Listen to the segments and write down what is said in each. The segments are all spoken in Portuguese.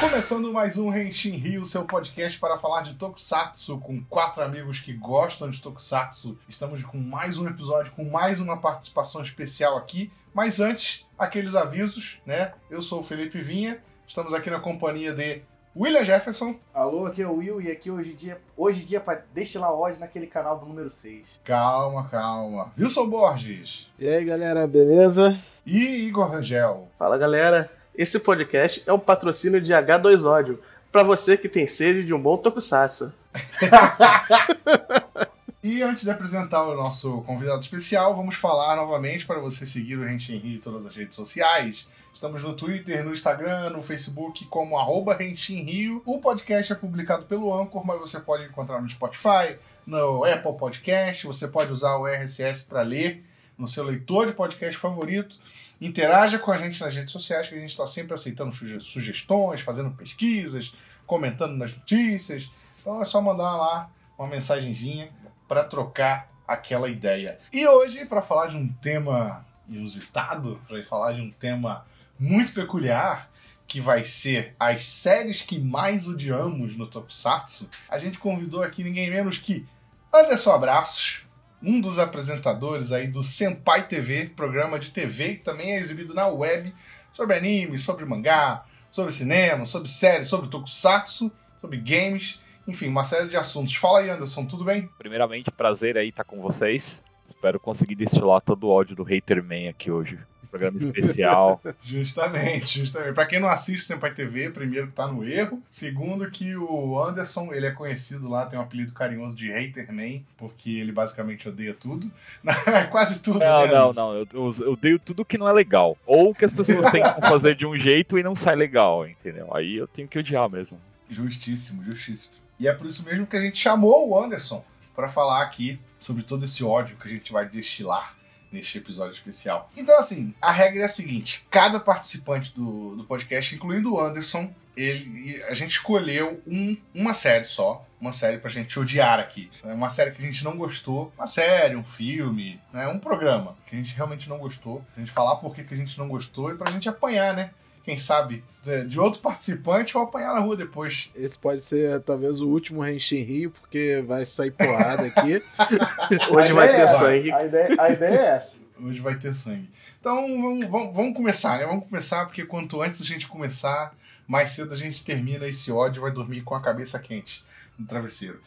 Começando mais um Renshin Rio, seu podcast para falar de Tokusatsu com quatro amigos que gostam de Tokusatsu. Estamos com mais um episódio, com mais uma participação especial aqui. Mas antes, aqueles avisos, né? Eu sou o Felipe Vinha, estamos aqui na companhia de William Jefferson. Alô, aqui é o Will e aqui hoje em dia, hoje em dia para destilar ódio naquele canal do número 6. Calma, calma. Wilson Borges. E aí, galera, beleza? E Igor Rangel. Fala, galera. Esse podcast é um patrocínio de H2 Ódio, para você que tem sede de um bom tokusatsu. E antes de apresentar o nosso convidado especial, vamos falar novamente para você seguir o Rente em Rio em todas as redes sociais. Estamos no Twitter, no Instagram, no Facebook como arroba Rio. O podcast é publicado pelo Anchor, mas você pode encontrar no Spotify, no Apple Podcast, você pode usar o RSS para ler no seu leitor de podcast favorito. Interaja com a gente nas redes sociais, que a gente está sempre aceitando suge- sugestões, fazendo pesquisas, comentando nas notícias. Então é só mandar lá uma mensagenzinha para trocar aquela ideia. E hoje, para falar de um tema inusitado, para falar de um tema muito peculiar, que vai ser as séries que mais odiamos no Tokusatsu, a gente convidou aqui ninguém menos que Anderson Abraços, um dos apresentadores aí do Senpai TV, programa de TV que também é exibido na web sobre anime, sobre mangá, sobre cinema, sobre séries, sobre tokusatsu, sobre games, enfim, uma série de assuntos. Fala aí, Anderson, tudo bem? Primeiramente, prazer aí estar com vocês. Espero conseguir destilar todo o ódio do Haterman aqui hoje. Programa especial. Justamente, justamente. Pra quem não assiste Senpai TV, primeiro que tá no erro. Segundo que o Anderson, ele é conhecido lá, tem um apelido carinhoso de Haterman, porque ele basicamente odeia tudo. Quase tudo, Não, né, não, Anderson? não. Eu, eu, eu odeio tudo que não é legal. Ou que as pessoas tentam fazer de um jeito e não sai legal, entendeu? Aí eu tenho que odiar mesmo. Justíssimo, justíssimo. E é por isso mesmo que a gente chamou o Anderson para falar aqui sobre todo esse ódio que a gente vai destilar neste episódio especial. Então, assim, a regra é a seguinte: cada participante do, do podcast, incluindo o Anderson, ele, a gente escolheu um, uma série só. Uma série pra gente odiar aqui. É Uma série que a gente não gostou. Uma série, um filme, né? um programa que a gente realmente não gostou. A gente falar por que que a gente não gostou e pra gente apanhar, né? Quem sabe de- de outro participante ou apanhar na rua depois. Esse pode ser talvez o último Renshin Rio, porque vai sair porrada aqui. Hoje A vai ter é sangue. A ideia, a ideia é essa. Hoje vai ter sangue. Então vamos, vamos, vamos começar, né? Vamos começar, porque quanto antes a gente começar, mais cedo a gente termina esse ódio e vai dormir com a cabeça quente no travesseiro.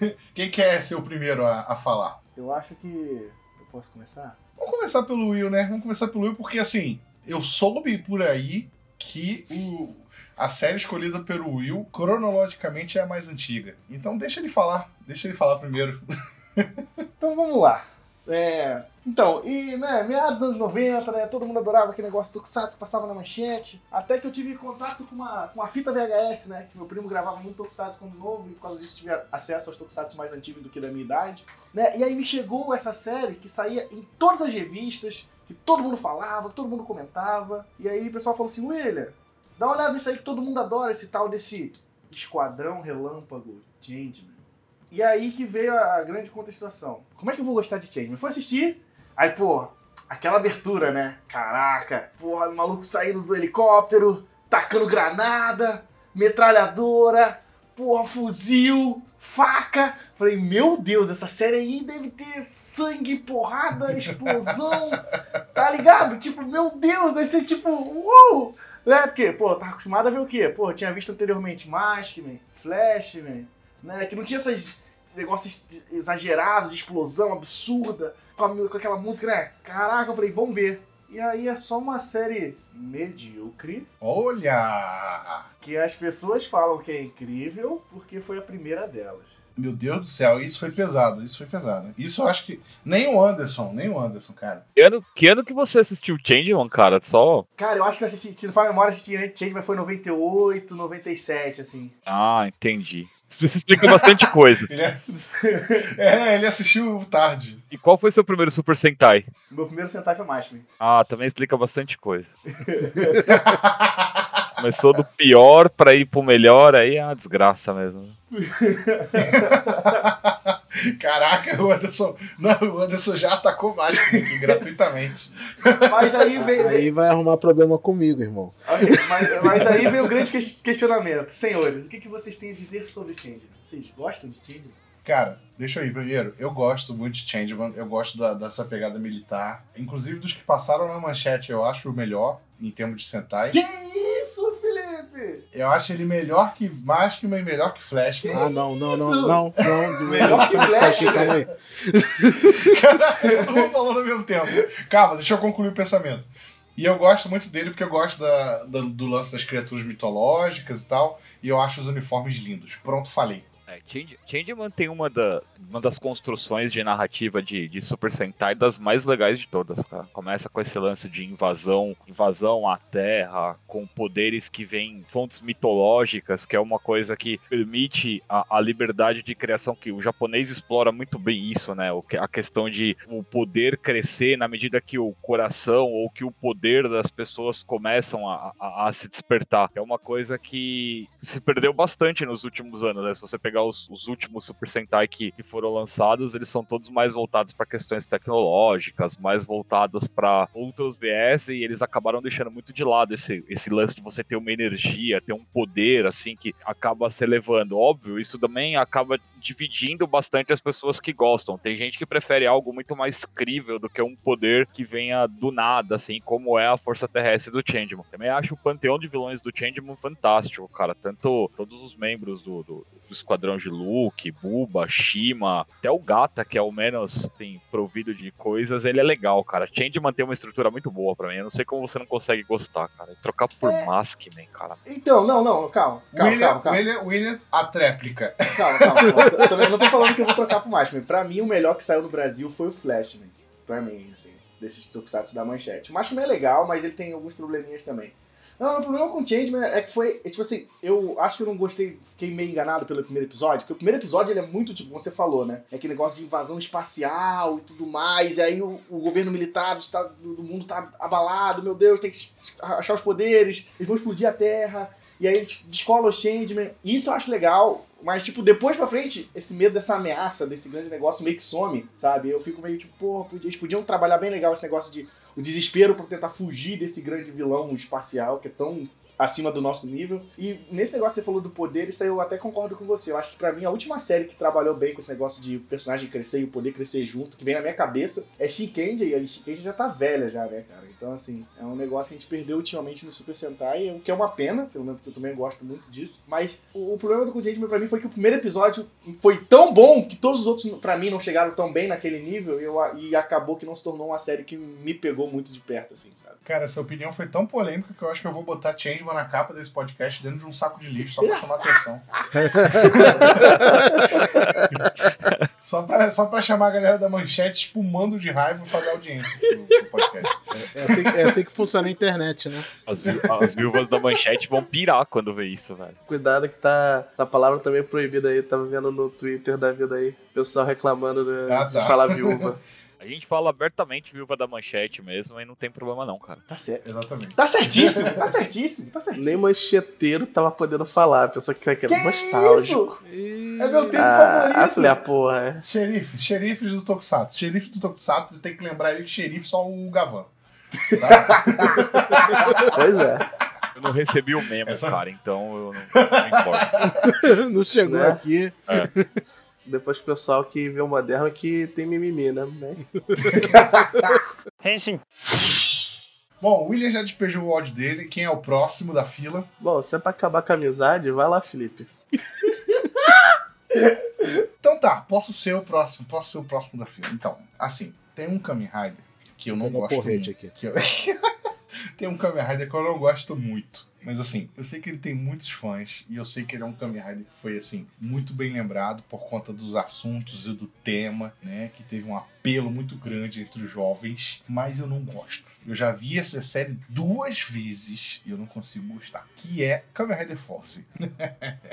Quem quer ser o primeiro a, a falar? Eu acho que. Eu posso começar? Vamos começar pelo Will, né? Vamos começar pelo Will, porque assim, eu soube por aí que o, a série escolhida pelo Will, cronologicamente, é a mais antiga. Então deixa ele falar. Deixa ele falar primeiro. Então vamos lá. É, então, e né, meados dos anos 90, né, todo mundo adorava aquele negócio do Tokusatsu, passava na manchete. Até que eu tive contato com uma, com uma fita VHS, né, que meu primo gravava muito Tokusatsu quando novo, e por causa disso tive acesso aos Tokusatsu mais antigos do que da minha idade. Né, e aí me chegou essa série que saía em todas as revistas, que todo mundo falava, que todo mundo comentava. E aí o pessoal falou assim, William, dá uma olhada nisso aí que todo mundo adora, esse tal desse Esquadrão Relâmpago Changeman. E aí que veio a grande contestação. Como é que eu vou gostar de Changeman? Fui assistir, aí, pô, aquela abertura, né? Caraca, porra, o maluco saindo do helicóptero, tacando granada, metralhadora, porra, fuzil, faca. Falei, meu Deus, essa série aí deve ter sangue, porrada, explosão, tá ligado? Tipo, meu Deus, vai ser tipo, uou! Né? Porque, pô, tava acostumado a ver o quê? Pô, tinha visto anteriormente Maskman, Flashman, né? Que não tinha esses negócios exagerados de explosão absurda, com, a- com aquela música, né? Caraca, eu falei, vamos ver. E aí é só uma série medíocre, Olha! que as pessoas falam que é incrível porque foi a primeira delas. Meu Deus do céu, isso foi pesado, isso foi pesado. Isso eu acho que. Nem o Anderson, nem o Anderson, cara. Que ano que, ano que você assistiu Changeman, cara? Só. Cara, eu acho que eu assisti, se não for a memória, assisti Change, mas foi 98, 97, assim. Ah, entendi. Isso explica bastante coisa. Ele, é... é, ele assistiu tarde. E qual foi seu primeiro Super Sentai? Meu primeiro Sentai foi Maskman. Ah, também explica bastante coisa. Começou do pior pra ir pro melhor, aí é uma desgraça mesmo. Caraca, o Anderson. Não, o Anderson já atacou mais gratuitamente. Mas aí vem, Aí vai arrumar problema comigo, irmão. mas, mas aí vem o grande ques- questionamento. Senhores, o que, que vocês têm a dizer sobre Changeman? Vocês gostam de Changeman? Cara, deixa eu ir primeiro. Eu gosto muito de Changeman, eu gosto da- dessa pegada militar. Inclusive dos que passaram na manchete, eu acho o melhor em termos de Sentai. Que? Eu acho ele melhor que. Mais que melhor que Flashman. Ah, não, não, não, não, não. do- Melhor que Flash, calma aí. Caralho, todo mundo falando ao mesmo tempo. Calma, deixa eu concluir o pensamento. E eu gosto muito dele porque eu gosto da, da- do lance das criaturas mitológicas e tal. E eu acho os uniformes lindos. Pronto, falei. É, Change- Changeman tem uma, da, uma das construções de narrativa de, de Super Sentai das mais legais de todas, cara. Começa com esse lance de invasão, invasão à Terra, com poderes que vêm fontes mitológicas, que é uma coisa que permite a, a liberdade de criação, que o japonês explora muito bem isso, né? O a questão de o poder crescer na medida que o coração ou que o poder das pessoas começam a, a- a se despertar. É uma coisa que se perdeu bastante nos últimos anos, né? Se você pegar os, os últimos Super Sentai que, que foram lançados, eles são todos mais voltados para questões tecnológicas, mais voltados para outros VS, e eles acabaram deixando muito de lado esse, esse lance de você ter uma energia, ter um poder, assim, que acaba se elevando. Óbvio, isso também acaba dividindo bastante as pessoas que gostam. Tem gente que prefere algo muito mais crível do que um poder que venha do nada, assim, como é a Força Terrestre do Changeman. Também acho o panteão de vilões do Changeman fantástico, cara. Tanto todos os membros do, do, do Esquadrão de Luke, Buba, Shima, até o Gata, que é o menos assim, provido de coisas, ele é legal, cara. Changeman tem uma estrutura muito boa pra mim. Eu não sei como você não consegue gostar, cara. Trocar por Maskman, cara. Então, não, não, calma. Calma, William, calma, calma. William, William, a tréplica. Calma, calma. calma. Eu também não tô falando que eu vou trocar pro Flashman. Pra mim, o melhor que saiu no Brasil foi o Flashman. Pra mim, assim, desses tokusatsu da manchete. O Flashman é legal, mas ele tem alguns probleminhas também. Não, o problema com o Changeman é que foi, é, tipo assim, eu acho que eu não gostei, fiquei meio enganado pelo primeiro episódio, porque o primeiro episódio ele é muito, tipo, como você falou, né? É aquele negócio de invasão espacial e tudo mais, e aí o, o governo militar do, do mundo tá abalado, meu Deus, tem que achar os poderes, eles vão explodir a Terra, e aí eles descolam o Changeman. Isso eu acho legal, mas, tipo, depois pra frente, esse medo dessa ameaça, desse grande negócio meio que some, sabe? Eu fico meio tipo, pô, eles podiam trabalhar bem legal esse negócio de o desespero pra tentar fugir desse grande vilão espacial que é tão acima do nosso nível. E nesse negócio que você falou do poder, isso aí eu até concordo com você. Eu acho que pra mim a última série que trabalhou bem com esse negócio de personagem crescer e o poder crescer junto, que vem na minha cabeça, é Shinkendi, e a Shinkendi já tá velha já, né, cara? Então, assim, é um negócio que a gente perdeu ultimamente no Super Sentai, o que é uma pena, pelo menos porque eu também gosto muito disso. Mas o, o problema do Kojima pra mim foi que o primeiro episódio foi tão bom que todos os outros, pra mim, não chegaram tão bem naquele nível e, eu, e acabou que não se tornou uma série que me pegou muito de perto, assim, sabe? Cara, essa opinião foi tão polêmica que eu acho que eu vou botar Na capa desse podcast dentro de um saco de lixo só pra chamar atenção. só, pra, só pra chamar a galera da manchete espumando de raiva e fazer audiência pro, pro podcast. É assim, é assim que funciona a internet, né? As, as viúvas da manchete vão pirar quando ver isso, velho. Cuidado que tá. Essa palavra também é proibida aí. Tava vendo no Twitter da vida aí. Pessoal reclamando de, Ah, de tá. falar viúva. A gente fala abertamente viúva da manchete mesmo e não tem problema não, cara. Tá certo. Exatamente. Tá certíssimo, tá certíssimo, tá certíssimo. Nem mancheteiro tava podendo falar. A pessoa que tá Que nostálgico. isso? É meu tempo Ah, favorito. ah, falei, ah, porra, é. Xerife, xerifes do Tokusatsu. Xerife do Tokusatsu, você tem que lembrar ele que xerife só o Gavan. Tá? Pois é. Eu não recebi o memo, Essa- cara, então eu não, não importa. Não chegou Né? aqui. Depois o pessoal que vê o moderno que tem mimimi, né? Bom, o William já despejou o ódio dele. Quem é o próximo da fila? Bom, se é pra acabar com a amizade, vai lá, Felipe. Então tá, posso ser o próximo, posso ser o próximo da fila. Então, assim, tem um Kamen Rider que eu não Pega gosto muito. aqui. que eu- tem um Kamen Rider que eu não gosto muito. Mas assim, eu sei que ele tem muitos fãs e eu sei que ele é um Kamen Rider que foi assim muito bem lembrado por conta dos assuntos e do tema, né, que teve um apelo muito grande entre os jovens, mas eu não gosto. Eu já vi essa série duas vezes e eu não consigo gostar, que é Kamen Rider Force.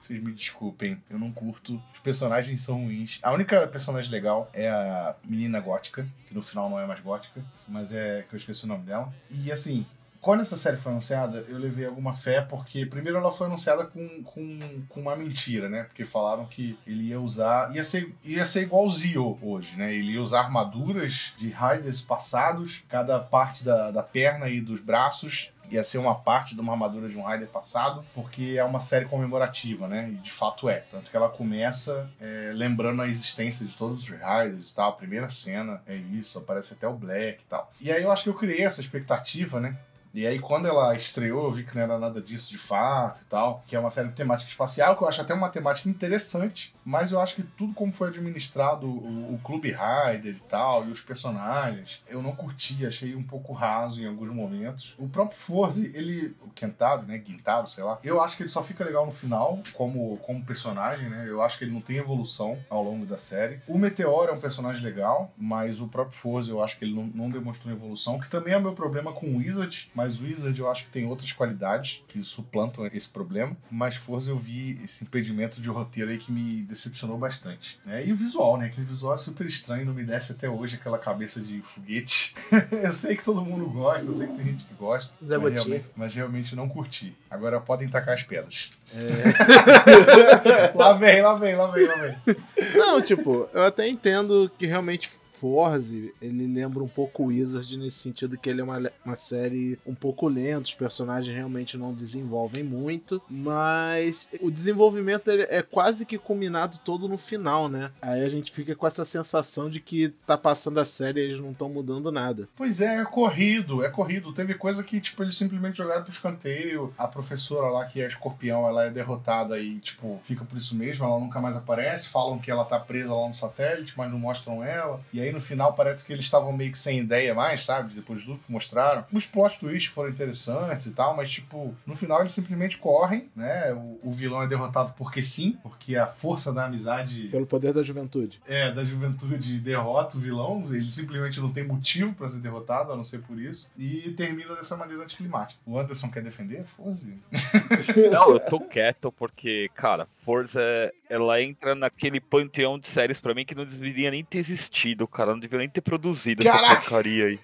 Vocês me desculpem, eu não curto. Os personagens são ruins. A única personagem legal é a menina gótica, que no final não é mais gótica, mas é que eu esqueci o nome dela. E assim, quando essa série foi anunciada, eu levei alguma fé, porque primeiro ela foi anunciada com, com, com uma mentira, né? Porque falaram que ele ia usar. ia ser, ia ser igual o Zio hoje, né? Ele ia usar armaduras de Raiders passados, cada parte da, da perna e dos braços ia ser uma parte de uma armadura de um Raider passado, porque é uma série comemorativa, né? E de fato é. Tanto que ela começa é, lembrando a existência de todos os Raiders e tal. A primeira cena é isso, aparece até o Black e tal. E aí eu acho que eu criei essa expectativa, né? E aí, quando ela estreou, eu vi que não era nada disso de fato e tal. Que é uma série de temática espacial, que eu acho até uma temática interessante. Mas eu acho que tudo como foi administrado, o, o Clube Rider e tal, e os personagens, eu não curti, achei um pouco raso em alguns momentos. O próprio Forze, ele. O Kentaro, né? Guintaro, sei lá. Eu acho que ele só fica legal no final, como, como personagem, né? Eu acho que ele não tem evolução ao longo da série. O Meteoro é um personagem legal, mas o próprio Forze eu acho que ele não, não demonstrou evolução, que também é o meu problema com o Wizard, mas o Wizard eu acho que tem outras qualidades que suplantam esse problema. Mas Forza eu vi esse impedimento de roteiro aí que me decepcionou bastante. Né? E o visual, né? Aquele visual é super estranho, não me desce até hoje aquela cabeça de foguete. eu sei que todo mundo gosta, eu sei que tem gente que gosta. Zé mas, Botinha. realmente, mas realmente não curti. Agora podem tacar as pedras. É. lá vem, lá vem, lá vem, lá vem. Não, tipo, eu até entendo que realmente Forze, ele lembra um pouco Wizard nesse sentido que ele é uma, uma série um pouco lenta, os personagens realmente não desenvolvem muito, mas o desenvolvimento é quase que culminado todo no final, né? Aí a gente fica com essa sensação de que tá passando a série e eles não estão mudando nada. Pois é, é corrido, é corrido. Teve coisa que, tipo, eles simplesmente jogaram pro escanteio. A professora lá, que é escorpião, ela é derrotada e, tipo, fica por isso mesmo, ela nunca mais aparece. Falam que ela tá presa lá no satélite, mas não mostram ela. E aí no final parece que eles estavam meio que sem ideia mais, sabe? Depois de tudo que mostraram. Os plot twists foram interessantes e tal, mas, tipo, no final eles simplesmente correm, né? O, o vilão é derrotado porque sim, porque a força da amizade Pelo poder da juventude. é, da juventude derrota o vilão, ele simplesmente não tem motivo pra ser derrotado, a não ser por isso, e termina dessa maneira anticlimática. O Anderson quer defender? Foda-se. Não, eu tô quieto porque, cara, Forza, ela entra naquele panteão de séries pra mim que não deveria nem ter existido, cara. Não deveria nem ter produzido essa Caraca! porcaria aí.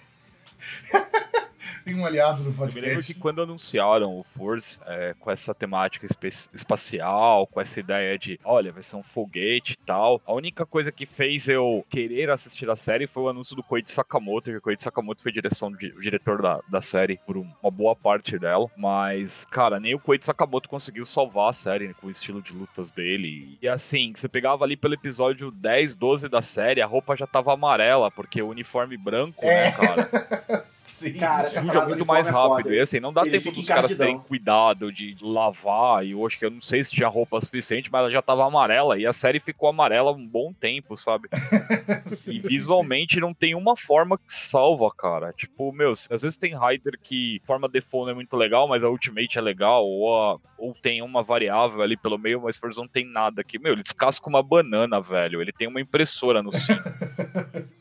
Tem um aliado no Eu me lembro que podcast. quando anunciaram o Forza é, com essa temática espacial, com essa ideia de, olha, vai ser um foguete e tal, a única coisa que fez eu querer assistir a série foi o anúncio do Koichi Sakamoto, que o Koichi Sakamoto foi direção de- o diretor da, da série por um- uma boa parte dela, mas, cara, nem o Koichi Sakamoto conseguiu salvar a série né, com o estilo de lutas dele. E assim, você pegava ali pelo episódio 10, 12 da série, a roupa já tava amarela, porque o uniforme branco, né, cara? Sim. Cara, essa Parada muito mais é rápido. E assim, não dá Ele tempo dos caras terem cuidado de lavar. E eu acho que eu não sei se tinha roupa suficiente, mas ela já tava amarela. E a série ficou amarela um bom tempo, sabe? Sim, E sim, visualmente não tem uma forma que salva, cara. Tipo, meu, às vezes tem Rider que forma default é muito legal, mas a Ultimate é legal. Ou, a- ou tem uma variável ali pelo meio, mas Forza não tem nada aqui. Meu, ele descasca uma banana, velho. Ele tem uma impressora no cinto.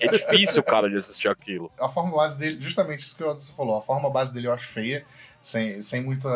É difícil, cara, de assistir aquilo. A forma base dele, justamente isso que o Anderson falou, a forma base dele eu acho feia, sem, sem muita,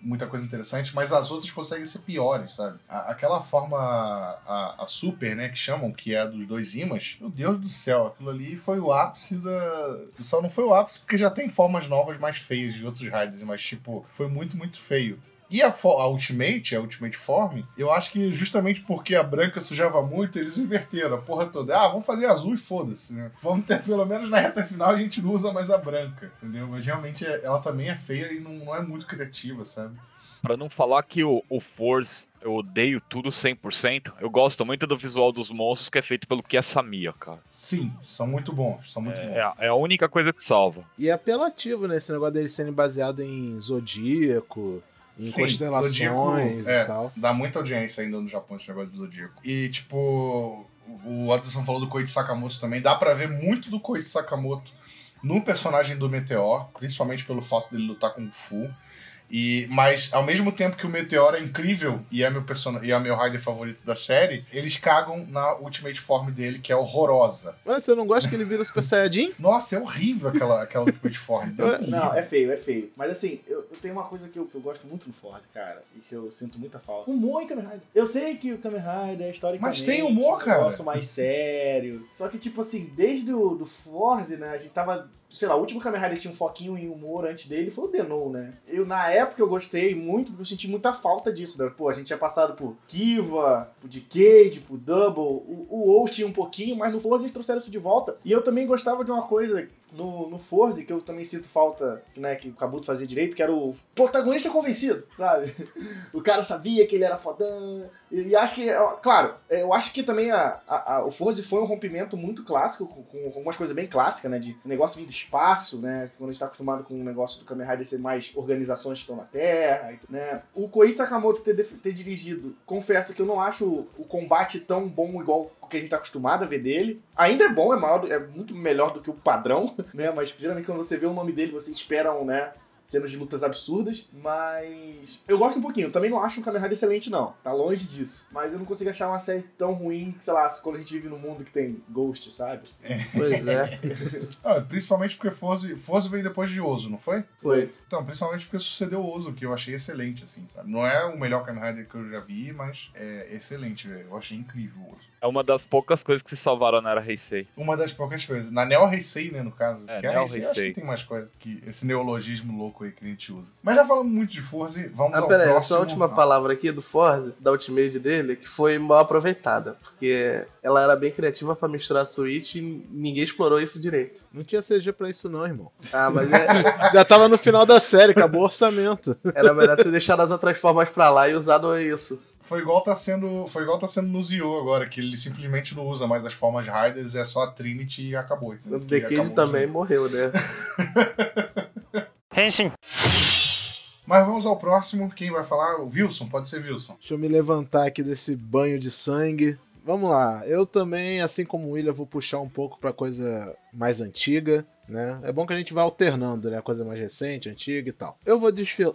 muita coisa interessante, mas as outras conseguem ser piores, sabe? A- aquela forma, a, a super, né, que chamam, que é a dos dois imãs, meu Deus do céu, aquilo ali foi o ápice da. Só não foi o ápice porque já tem formas novas mais feias de outros Raiders, mas, tipo, foi muito, muito feio. E a, a Ultimate, a Ultimate Form, eu acho que justamente porque a branca sujava muito, eles inverteram a porra toda. Ah, vamos fazer azul e foda-se, né? Vamos ter, pelo menos na reta final, a gente não usa mais a branca, entendeu? Mas realmente é- ela também é feia e não, não é muito criativa, sabe? Pra não falar que o, o Force eu odeio tudo 100%, eu gosto muito do visual dos monstros que é feito pelo Kiasamiya, cara. Sim, são muito bons, são muito É, bons. é a- é a única coisa que salva. E é apelativo, né? Esse negócio deles serem baseado em zodíaco, em Sim, constelações Zodíaco, é. e tal. Dá muita audiência ainda no Japão esse negócio do Zodíaco. E, tipo, o Anderson falou do Koichi Sakamoto também. Dá pra ver muito do Koichi Sakamoto no personagem do Meteor, principalmente pelo fato dele lutar com o Fu. E, mas, ao mesmo tempo que o Meteor é incrível e é meu, person... e é meu rider favorito da série, eles cagam na Ultimate Form dele, que é horrorosa. Mas você não gosta que ele vira Super Saiyajin? Nossa, é horrível aquela, aquela Ultimate Form. Livre. Não, é feio, é feio. Mas assim, eu, eu tenho uma coisa que eu, que eu gosto muito no Forza, cara, e que eu sinto muita falta. Humor em Kamen Rider. Eu sei que o Kamen Rider é historicamente Mas tem humor, um cara. negócio mais sério. Só que, tipo assim, desde o do Forza, né, a gente tava sei lá, o último Kamen Rider tinha um foquinho em humor antes dele foi o Denou, né? Eu, na época, eu gostei muito, porque eu senti muita falta disso, né? Pô, a gente tinha passado por Kiva, por Decade, por Double, o, o tinha um pouquinho, mas no Forza eles trouxeram isso de volta. E eu também gostava de uma coisa no, no Forza, que eu também sinto falta, né, que o Kabuto fazia direito, que era o protagonista convencido, sabe? O cara sabia que ele era fodão. E, e acho que, claro, eu acho que também a, a, a- o Forza foi um rompimento muito clássico, com, com, algumas coisas bem clássicas, né? De negócio vindo do espaço, né? Quando a gente tá acostumado com o negócio do Kamen Rider ser mais organizações que estão na Terra, né? O Koichi Sakamoto ter, ter dirigido, confesso que eu não acho o, combate tão bom igual que a gente tá acostumado a ver dele. Ainda é bom, é, maior, é muito melhor do que o padrão, né? Mas geralmente quando você vê o nome dele, você espera um, né? Cenas de lutas absurdas, mas eu gosto um pouquinho. Também não acho um Kamen Rider excelente, não. Tá longe disso. Mas eu não consigo achar uma série tão ruim que, sei lá, quando a gente vive num mundo que tem Ghost, sabe? Pois é. Ah, principalmente porque Forza, Forza veio depois de Ozo, não foi? Foi. Então, principalmente porque sucedeu o Ozo, que eu achei excelente, assim, sabe? Não é o melhor Kamen Rider que eu já vi, mas é excelente, velho. Eu achei incrível o Ozo. É uma das poucas coisas que se salvaram na era Heisei. Uma das poucas coisas. Na Neo Heisei, né, no caso. É, que a Neo Heisei eu acho Heisei. que tem mais coisa que esse neologismo louco aí que a gente usa. Mas já falamos muito de Forza, vamos Ah, ao pera próximo. essa última palavra aqui do Forza, da ultimate dele, que foi mal aproveitada, porque ela era bem criativa pra misturar a Switch e ninguém explorou isso direito. Não tinha CG pra isso não, irmão. Ah, mas é- Já tava no final da série, acabou o orçamento. era melhor ter deixado as outras formas pra lá e usado isso. Foi igual tá sendo, foi igual tá sendo no Zio agora, que ele simplesmente não usa mais as formas Riders, é só a Trinity e acabou. O Decade acabou também de- morreu, né? Mas vamos ao próximo, quem vai falar? O Wilson, pode ser Wilson. Deixa eu me levantar aqui desse banho de sangue. Vamos lá, eu também, assim como o William, vou puxar um pouco pra coisa mais antiga, né? É bom que a gente vai alternando, né? Coisa mais recente, antiga e tal. Eu vou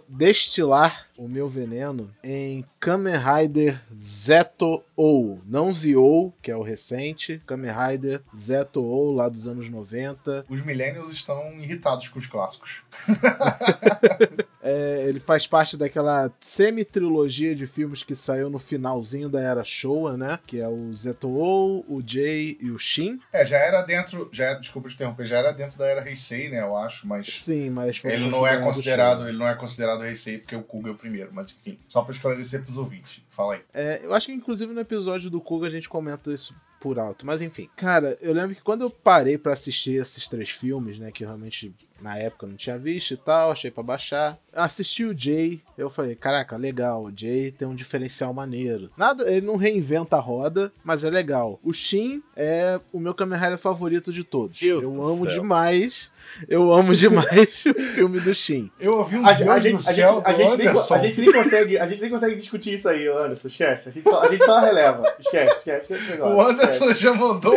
destilar o meu veneno em Kamen Rider Zeto ou não Zio, que é o recente, Kamen Rider Zeto ou lá dos anos 90. Os millennials estão irritados com os clássicos. É, ele faz parte daquela semi-trilogia de filmes que saiu no finalzinho da era Showa, né? Que é o Zeto-O, o Jay e o Shin. É, já era dentro, já era, desculpa te interromper, já era dentro da era Heisei, né, eu acho, mas Sim, mas foi ele não é considerado, ele não é considerado Heisei porque o Kuga é o primeiro, mas enfim, só pra esclarecer pros ouvintes. Fala aí. É, eu acho que inclusive no episódio do Kuga a gente comenta isso por alto, mas enfim. Cara, eu lembro que quando eu parei pra assistir esses três filmes, né, que realmente na época eu não tinha visto e tal, achei pra baixar. Assisti o Jay, eu falei, caraca, legal, o Jay tem um diferencial maneiro. Nada, ele não reinventa a roda, mas é legal. O Shin é o meu Kamen Rider favorito de todos. Deus eu do amo céu. demais, eu amo demais o filme do Shin. Eu ouvi um A, Deus a do gente, a, céu gente, a, do gente nem, Anderson. a gente nem consegue, a gente nem consegue discutir isso aí, Anderson. Esquece. A gente só, a gente só releva. Esquece, esquece, esquece esse negócio. O Anderson já mandou,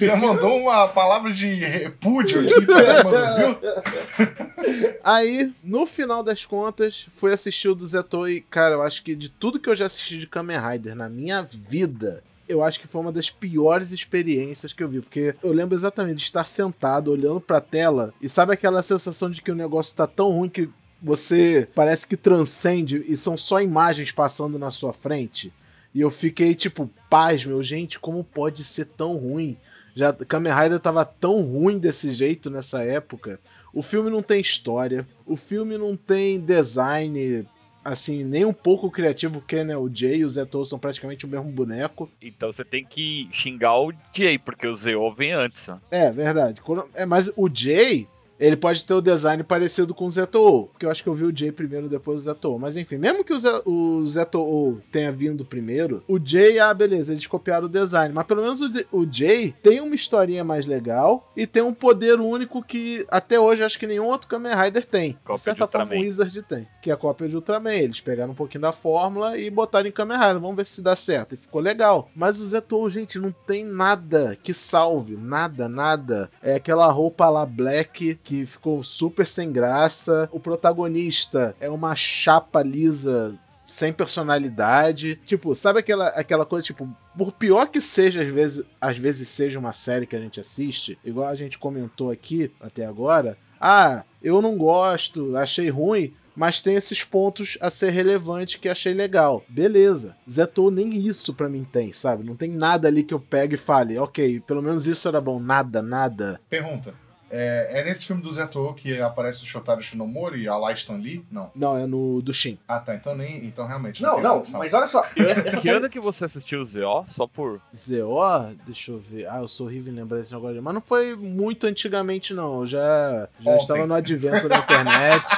já mandou uma palavra de repúdio aqui pra cima do Wilson. Aí, no final das contas, fui assistir o do Zeto e, cara, eu acho que de tudo que eu já assisti de Kamen Rider na minha vida, eu acho que foi uma das piores experiências que eu vi, porque eu lembro exatamente de estar sentado olhando pra tela e sabe aquela sensação de que o negócio tá tão ruim que você parece que transcende e são só imagens passando na sua frente? E eu fiquei tipo, paz, meu, gente, como pode ser tão ruim? Já Kamen Rider tava tão ruim desse jeito nessa época. O filme não tem história, o filme não tem design assim, nem um pouco criativo, porque né, o Jay e o Zeto são praticamente o mesmo boneco. Então você tem que xingar o Jay, porque o Zeo vem antes. né? É, verdade. É, mas o Jay, ele pode ter o design parecido com o Zeto, porque eu acho que eu vi o Jay primeiro depois o Zeto. Mas enfim, mesmo que o, Ze o Zeto tenha vindo primeiro, o Jay, ah, beleza, eles copiaram o design, mas pelo menos o, o Jay tem uma historinha mais legal e tem um poder único que até hoje acho que nenhum outro Kamen Rider tem. Cópia de certa de forma, o. Wizard tem, que é a cópia de Ultraman. Eles pegaram um pouquinho da fórmula e botaram em Kamen Rider. Vamos ver se dá certo. E ficou legal. Mas o Zetou, gente, não tem nada que salve. Nada, nada. É aquela roupa lá black que ficou super sem graça. O protagonista é uma chapa lisa sem personalidade. Tipo, sabe aquela, aquela coisa, tipo, por pior que seja, às vezes, às vezes seja uma série que a gente assiste, igual a gente comentou aqui até agora, ah, eu não gosto, achei ruim, mas tem esses pontos a ser relevante que achei legal. Beleza. Zetou nem isso pra mim tem, sabe? Não tem nada ali que eu pegue e fale, ok, pelo menos isso era bom. Nada, nada. Pergunta. É, é nesse filme do Zeto que aparece o Shotaro Shinomori, a Lai Stan Lee? Não. Não, é no do Shin. Ah, tá. Então nem. Então realmente. Não, tem não, condição. mas olha só. essa Que série- ano que você assistiu o ZO? Só por. ZO, deixa eu ver. Ah, eu sou horrível em lembrar desse negócio. Mas não foi muito antigamente, não. Eu já, já Ontem. estava no advento da internet.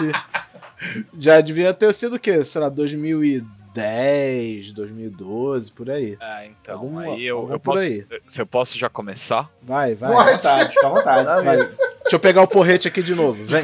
já devia ter sido o quê? Sei lá, 2010, 2012, por aí. É, então. Alguma- aí eu, alguma eu posso. aí. Se eu posso já começar? Vai, vai. Fica à vontade, fica à vontade. vai. Deixa eu pegar o porrete aqui de novo. Vem.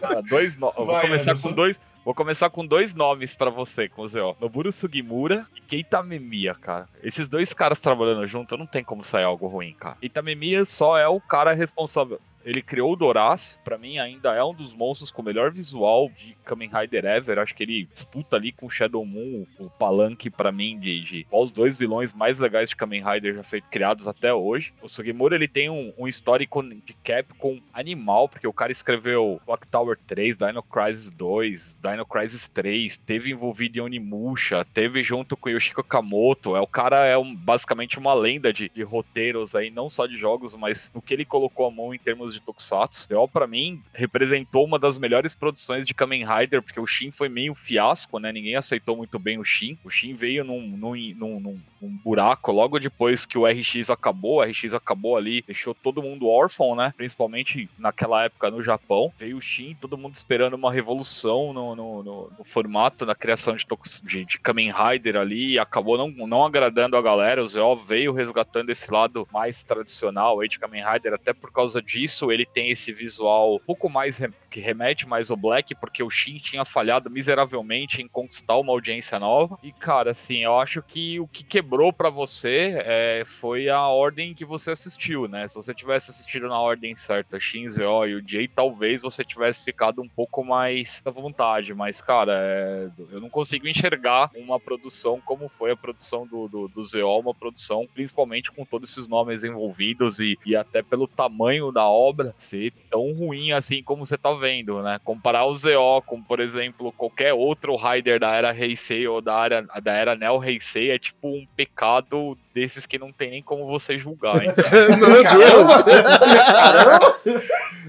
Cara, dois no... eu vou Vai, começar Anderson. com dois. Vou começar com dois nomes pra você, com o ZO. Noburo Sugimura e Keita Memiya, cara. Esses dois caras trabalhando junto, não tem como sair algo ruim, cara. Keita Memiya só é o cara responsável. Ele criou o Doraz, pra mim ainda é um dos monstros com o melhor visual de Kamen Rider ever. Acho que ele disputa ali com Shadow Moon, o palanque pra mim de, de os dois vilões mais legais de Kamen Rider já feitos criados até hoje. O Sugimura ele tem um, um histórico de Capcom animal, porque o cara escreveu Clock Tower 3, Dino Crisis 2, Dino Crisis 3, teve envolvido em Onimusha, teve junto com Yoshiko Kamoto. É, o cara é um- basicamente uma lenda de, de roteiros aí, não só de jogos, mas no que ele colocou a mão em termos de Tokusatsu. O pra mim, representou uma das melhores produções de Kamen Rider, porque o Shin foi meio fiasco, né? Ninguém aceitou muito bem o Shin. O Shin veio num, num, num, num- num buraco logo depois que o RX acabou. O RX acabou ali, deixou todo mundo órfão, né? Principalmente naquela época no Japão. Veio o Shin, todo mundo esperando uma revolução no, no, no- no formato, na criação de, de, de Kamen Rider ali. E acabou não, não agradando a galera. O Zeo veio resgatando esse lado mais tradicional aí de Kamen Rider. Até por causa disso, ele tem esse visual um pouco mais re- que remete mais ao Black, porque o Shin tinha falhado miseravelmente em conquistar uma audiência nova. E, cara, assim, eu acho que o que quebrou pra você é, foi a ordem que você assistiu, né? Se você tivesse assistido na ordem certa, Shin, Zeo e o Jay, talvez você tivesse ficado um pouco mais à vontade. Mas, cara, é, eu não consigo enxergar uma produção como foi a produção do, do, do Zeo, uma produção principalmente com todos esses nomes envolvidos e, e até pelo tamanho da obra ser tão ruim assim como você tá vendo, né? Comparar o Zeo com, por exemplo, qualquer outro Rider da era Heisei ou da era, da era Neo Heisei é tipo um pecado desses que não tem nem como você julgar. Então. Caramba! Caramba!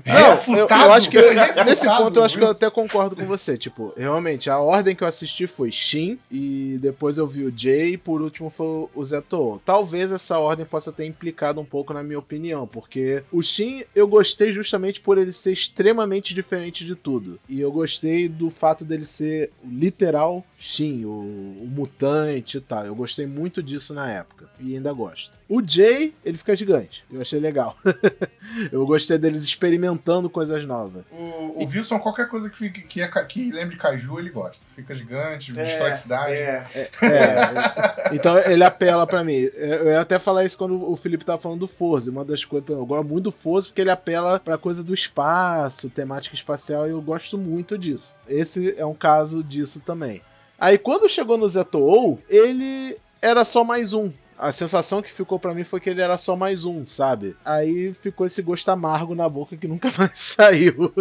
Não, eu, eu acho que foi refutado, nesse ponto eu acho que eu até concordo com você. Tipo, realmente, a ordem que eu assisti foi Shin, e depois eu vi o Jay, e por último foi o Zeto. Talvez essa ordem possa ter implicado um pouco na minha opinião, porque o Shin eu gostei justamente por ele ser extremamente diferente de tudo. E eu gostei do fato dele ser o literal Shin, o, o mutante e tal. Eu gostei muito disso na época, e ainda gosto. O Jay, ele fica gigante. Eu achei legal. eu gostei deles experimentando coisas novas. O, o Wilson, qualquer coisa que, fique, que, é, que lembre de Caju, ele gosta. Fica gigante, É, destrói a cidade. É, É, então ele apela pra mim. Eu ia até falar isso quando o Felipe tava falando do Forza. Uma das coisas, eu gosto muito do Forza porque ele apela pra coisa do espaço, temática espacial, e eu gosto muito disso. Esse é um caso disso também. Aí quando chegou no Zetou, ele era só mais um. A sensação que ficou pra mim foi que ele era só mais um, sabe? Aí ficou esse gosto amargo na boca que nunca mais saiu.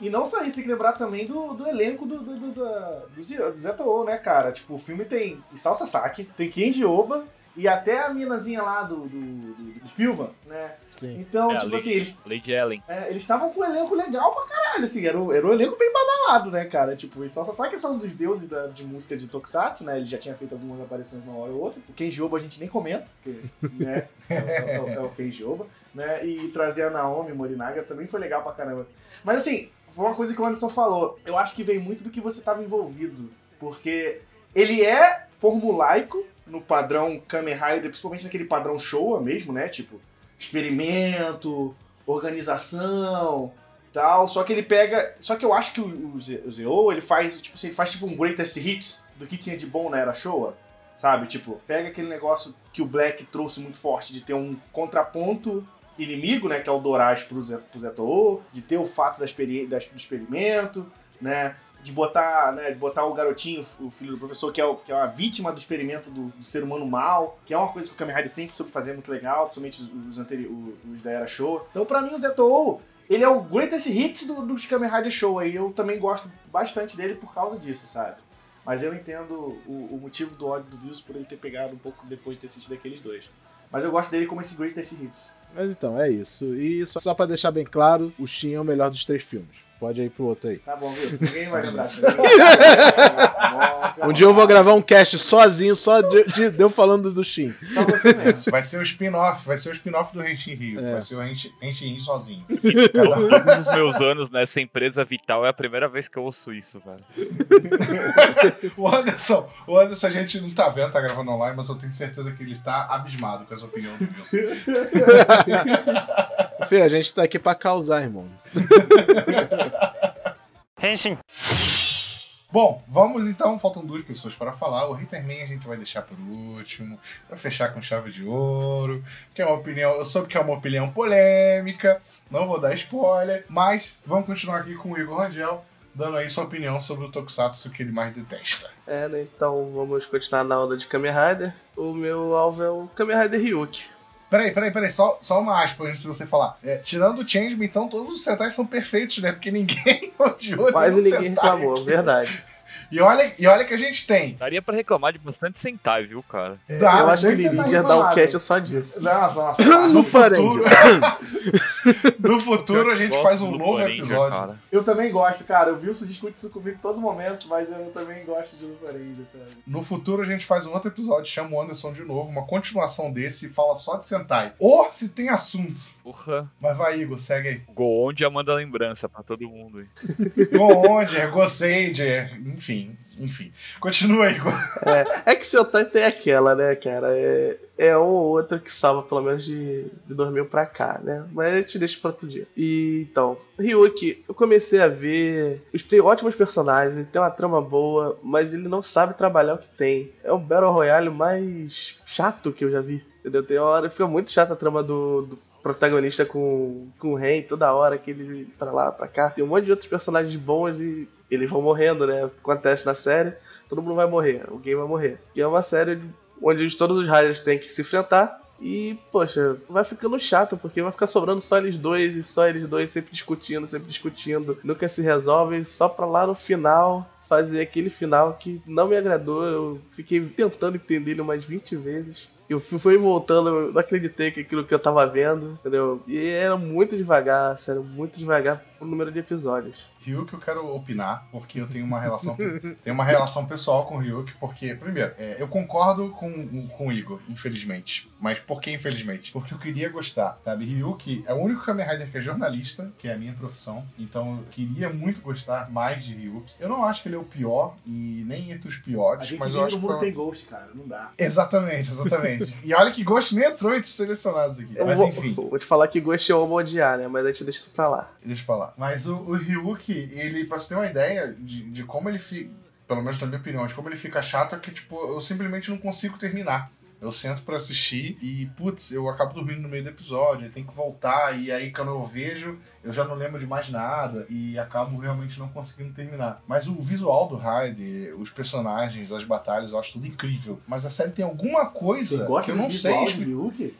E não só isso, tem que lembrar também do, do elenco do, do, do, do, do né, cara? Tipo, o filme tem Isao Sasaki, tem Kenji Oba e até a minazinha lá do, do, do, do Spilvan, né? Sim. Então, É, tipo Lady- assim, eles Lady Ellen. é, eles estavam com um elenco legal pra caralho, assim, era, um- era um elenco bem badalado, né, cara? Tipo, o Sasaki é um dos deuses da- de música de Tokusatsu, né? Ele já tinha feito algumas aparições uma hora ou outra. O Kenji Oba a gente nem comenta, porque, né, é, é- é o Kenji Oba, né? E trazer a Naomi Morinaga também foi legal pra caramba. Mas assim, foi uma coisa que o Anderson falou. Eu acho que veio muito do que você estava envolvido. Porque ele é formulaico no padrão Kamen Rider, principalmente naquele padrão Showa mesmo, né? Tipo, experimento, organização, tal. Só que ele pega. Só que eu acho que o, o, Ze- o Zeo, ele faz, tipo, assim, ele faz tipo um greatest hits do que tinha de bom na era Showa. Sabe? Tipo, pega aquele negócio que o Black trouxe muito forte de ter um contraponto inimigo, né? Que é o Doraz pro, Zé, pro Zetou, de ter o fato da experi da- do experimento, né? De botar, né, de botar o garotinho, o filho do professor, que é, o, que é uma vítima do experimento do, do ser humano mal, que é uma coisa que o Kamen Rider sempre soube fazer muito legal, principalmente os, os, os da era show. Então, pra mim, o Zetou, ele é o greatest hits do, dos Kamen Rider Show, e eu também gosto bastante dele por causa disso, sabe? Mas eu entendo o, o motivo do ódio do Vils por ele ter pegado um pouco depois de ter assistido aqueles dois. Mas eu gosto dele como esse greatest hits. Mas então, é isso. E só, só pra deixar bem claro, o Shin é o melhor dos três filmes. Pode ir pro outro aí. Tá bom, viu? Ninguém vai lembrar. Um dia eu vou gravar um cast sozinho, só de, de, de eu falando do Shin. Só você mesmo. Vai ser o spin-off, vai ser o spin-off do Renshin Rio. É. Vai ser o Renshin Rio sozinho. Ao longo dos meus anos nessa empresa vital é a primeira vez que eu ouço isso, velho. O Anderson, o Anderson a gente não tá vendo, tá gravando online, mas eu tenho certeza que ele tá abismado com essa opinião do Wilson. Fê, a gente tá aqui pra causar, irmão. Bom, vamos então, faltam duas pessoas para falar. O Hitterman a gente vai deixar por último, pra fechar com chave de ouro, que é uma opinião, eu soube que é uma opinião polêmica, não vou dar spoiler, mas vamos continuar aqui com o Igor Rangel, dando aí sua opinião sobre o Tokusatsu que ele mais detesta. É, né? Então vamos continuar na onda de Kamen Rider. O meu alvo é o Kamen Rider Ryuki. Peraí, peraí, peraí, só, só uma aspa antes de você falar. É, tirando o Changeman, então todos os Sentais são perfeitos, né? Porque ninguém odiou Quase ninguém Sentai reclamou, aqui. verdade. E olha, e olha que a gente tem. Daria pra reclamar de bastante Sentai, viu, cara? Dá, eu acho que ele Sentai iria dar um cast só disso. Nossa, nossa. No futuro, no futuro a gente faz um novo Poranger, episódio. cara. Eu também gosto, cara. O Wilson discute isso comigo todo momento, mas eu também gosto de Lupa Ranger, sabe? No futuro a gente faz um outro episódio, chama o Anderson de novo, uma continuação desse e fala só de Sentai. Ou se tem assunto. Porra. Mas vai, Igor, segue aí. Go onde manda lembrança pra todo mundo aí. Goonder, Gossager, enfim, enfim. Continua, Igor. É, é que Sentai tem aquela, né, cara? É, é um ou outro que salva pelo menos de, de 2000 pra cá, né? Mas a gente deixa pra outro dia. E então, Ryuki, eu comecei a ver. Tem ótimos personagens, ele tem uma trama boa, mas ele não sabe trabalhar o que tem. É o Battle Royale mais chato que eu já vi. Entendeu? Tem hora, fica muito chata a trama do, do protagonista com, com o Ren toda hora que ele pra lá, pra cá. Tem um monte de outros personagens bons e eles vão morrendo, né? Acontece na série, todo mundo vai morrer, alguém vai morrer. E é uma série onde todos os Riders têm que se enfrentar. E, poxa, vai ficando chato, porque vai ficar sobrando só eles dois e só eles dois sempre discutindo, sempre discutindo. Nunca se resolve, só pra lá no final fazer aquele final que não me agradou. Eu fiquei tentando entender ele umas 20 vezes. Eu fui voltando, eu não acreditei que aquilo que eu tava vendo, entendeu? E era muito devagar, sério, muito devagar o número de episódios. Ryuk eu quero opinar, porque eu tenho uma relação tenho uma relação pessoal com o Ryuk, porque, primeiro, é, eu concordo com, com o Igor, infelizmente. Mas por que infelizmente? Porque eu queria gostar, sabe? Ryuk é o único Kamen Rider que é jornalista, que é a minha profissão, então eu queria muito gostar mais de Ryuk. Eu não acho que ele é o pior, e nem entre os A piores, gente mas vive eu acho no que... mundo tem Ghost, cara. Não dá. Exatamente, exatamente. E olha que Ghost nem entrou entre os selecionados aqui. Eu Mas vou, enfim. vou te falar que Ghost é homo odiar, né? Mas a gente deixa isso pra lá. Deixa eu falar. Mas o, o Ryuk, ele, pra você ter uma ideia de, de como ele fica, pelo menos na minha opinião, de como ele fica chato, é que, tipo, eu simplesmente não consigo terminar. Eu sento pra assistir e, putz, eu acabo dormindo no meio do episódio, tenho que voltar, e aí quando eu vejo, eu já não lembro de mais nada, e acabo realmente não conseguindo terminar. Mas o visual do Raid, os personagens, as batalhas, eu acho tudo incrível. Mas a série tem alguma coisa que eu não sei explicar.